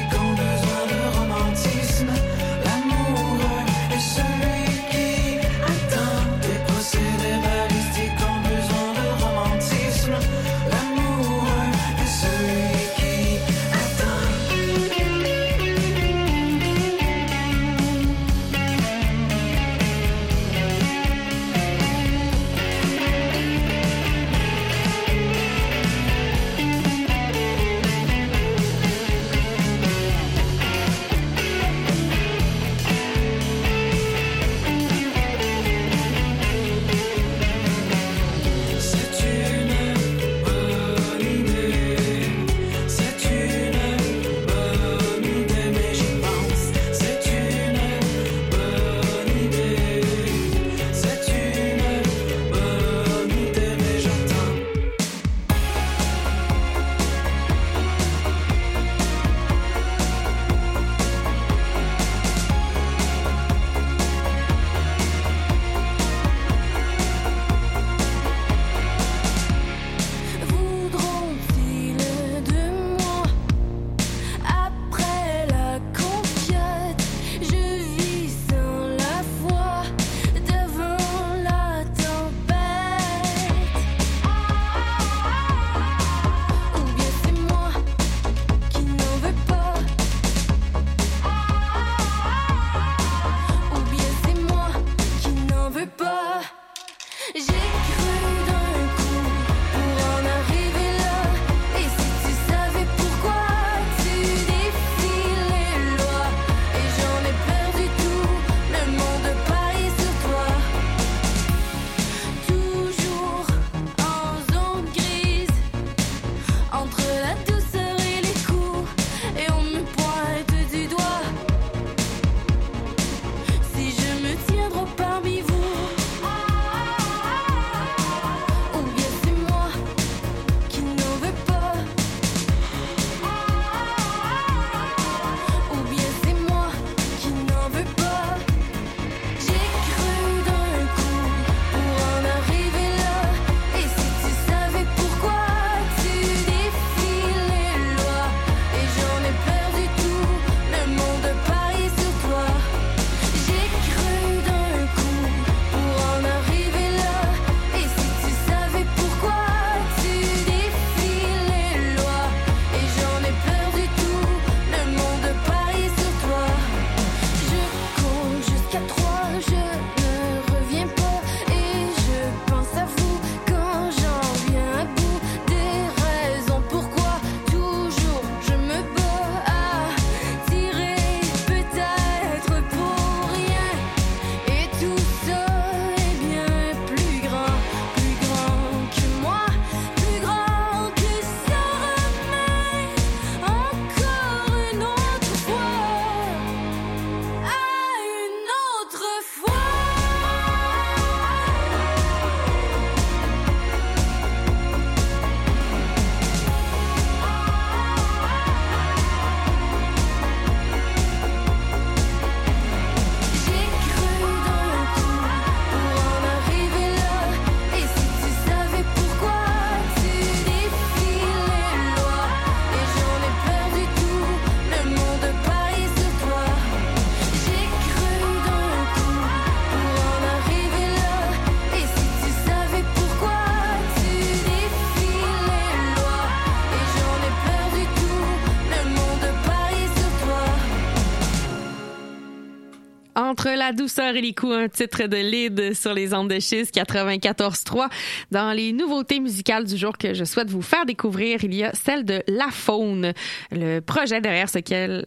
Speaker 4: la douceur et les coups, un titre de lead sur les ondes de schiste 94.3. Dans les nouveautés musicales du jour que je souhaite vous faire découvrir, il y a celle de La Faune, le projet derrière, ce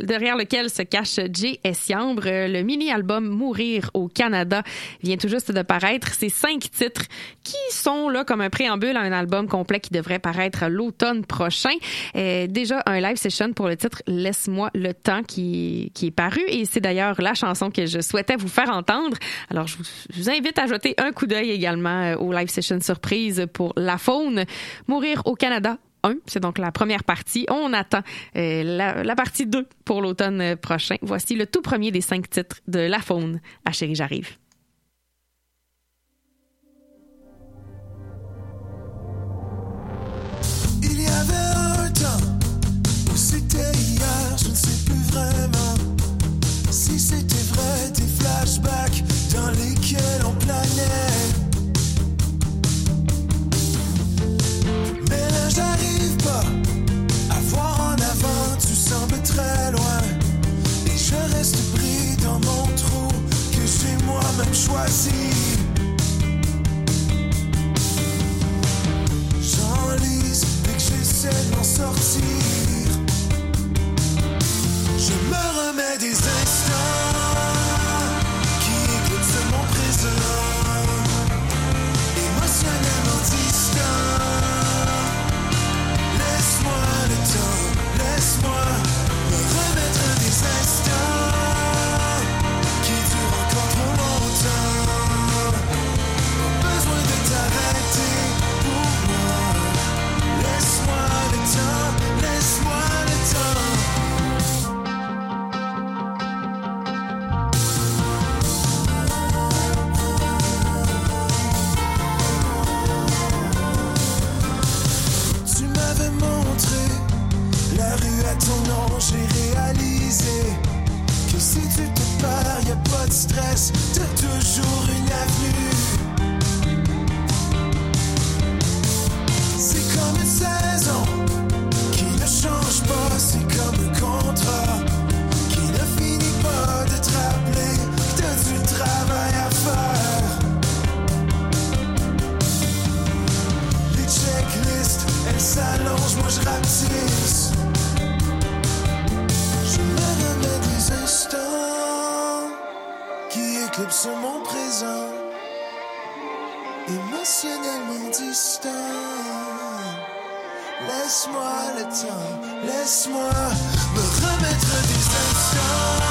Speaker 4: derrière lequel se cache J.S. Yambre. Le mini-album Mourir au Canada vient tout juste de paraître. C'est cinq titres qui sont là comme un préambule à un album complet qui devrait paraître l'automne prochain. Euh, déjà un live session pour le titre Laisse-moi le temps qui, qui est paru et c'est d'ailleurs la chanson que je souhaitais vous faire entendre. Alors je vous, invite à jeter un coup d'œil également euh, au live session surprise pour La Faune. Mourir au Canada 1, c'est donc la première partie. On attend euh, la, la partie 2 pour l'automne euh, prochain. Voici le tout premier des cinq titres de La Faune à Chérie J'arrive.
Speaker 14: C'était hier, je ne sais plus vraiment si c'était vrai dans lesquels on planait. Mais là j'arrive pas à voir en avant, tu sembles très loin. Et je reste pris dans mon trou que j'ai moi-même choisi. J'enlise dès que j'essaie de m'en sortir. Je me remets des instants j'ai réalisé que si tu te perds, y a pas de stress, t'as toujours une avenue. C'est comme une saison qui ne change pas, c'est comme un contrat qui ne finit pas de te rappeler t'as du travail à faire. Les checklists, elles s'allongent, moi je rapetisse. Instants qui éclipsent mon présent. Émotionnellement distant. Laisse-moi le temps, laisse-moi me remettre des instants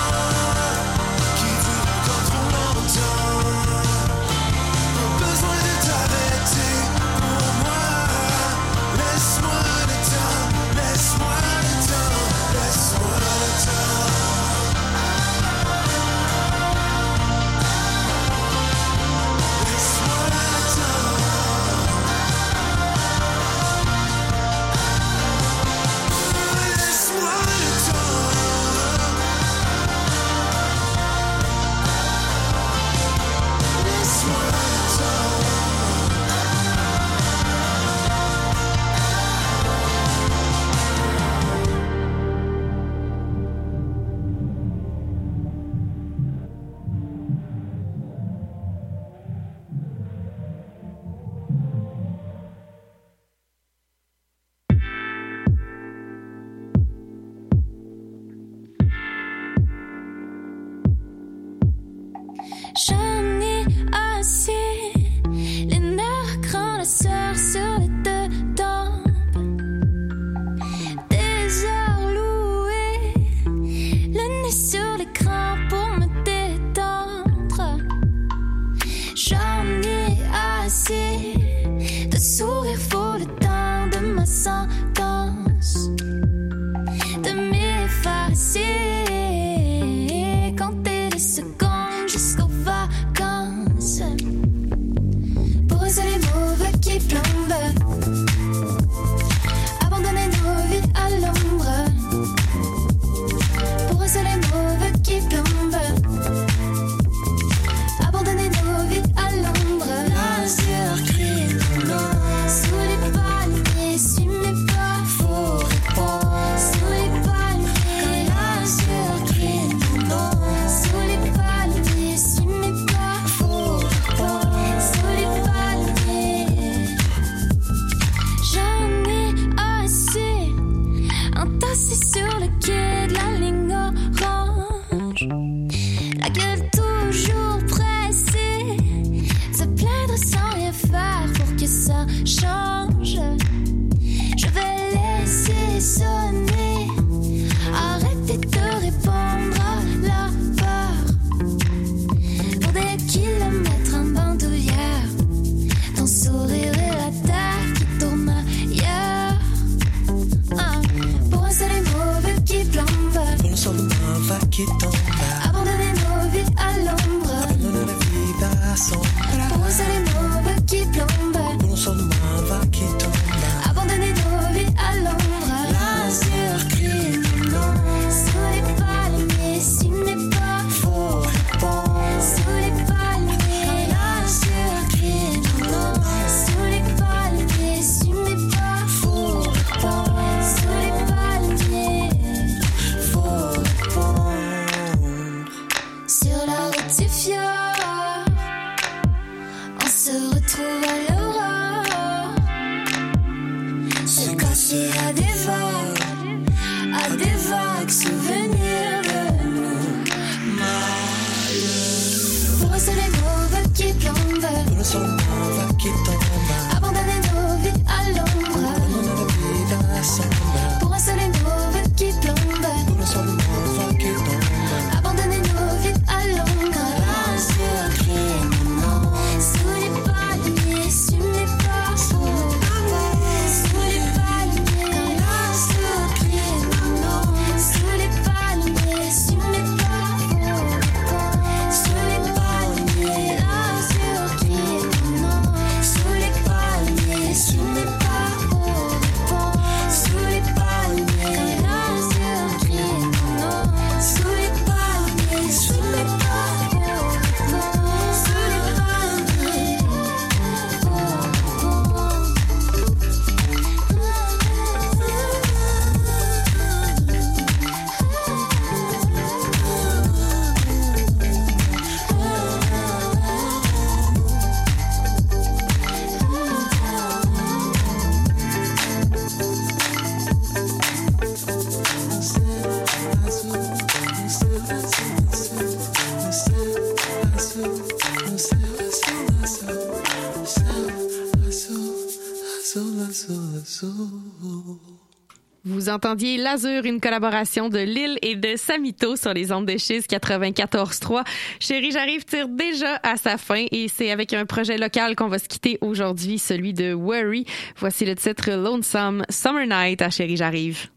Speaker 4: entendiez L'Azur, une collaboration de Lille et de Samito sur les ondes de schiste 94.3. Chérie, j'arrive tire déjà à sa fin et c'est avec un projet local qu'on va se quitter aujourd'hui, celui de Worry. Voici le titre Lonesome Summer Night à Chérie, j'arrive.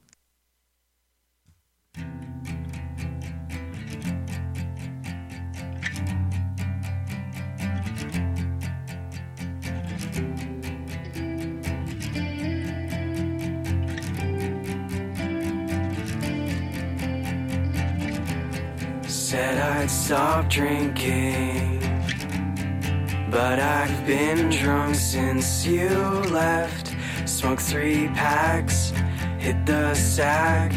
Speaker 20: said I'd stop drinking. But I've been drunk since you left. Smoked three packs, hit the sack,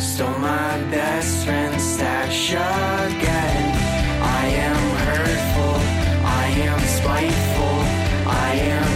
Speaker 20: stole my best friend's stash again. I am hurtful, I am spiteful, I am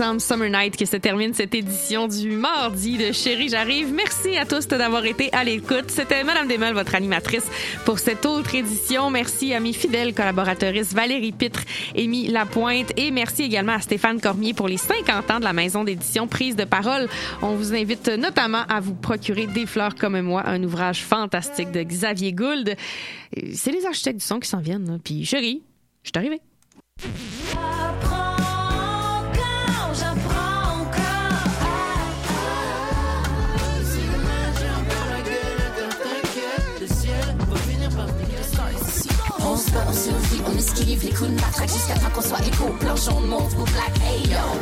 Speaker 4: Lonesome Summer Night que se termine cette édition du mardi de Chérie J'arrive. Merci à tous d'avoir été à l'écoute. C'était Madame Desmel, votre animatrice pour cette autre édition. Merci à mes fidèles collaboratrices Valérie Pitre, Amy Lapointe et merci également à Stéphane Cormier pour les 50 ans de la maison d'édition Prise de parole. On vous invite notamment à vous procurer Des fleurs comme moi, un ouvrage fantastique de Xavier Gould. C'est les architectes du son qui s'en viennent. Puis chérie, je suis.
Speaker 21: On esquive les coups de matraque jusqu'à temps qu'on soit égaux. Planchon, monte ou black, hey yo.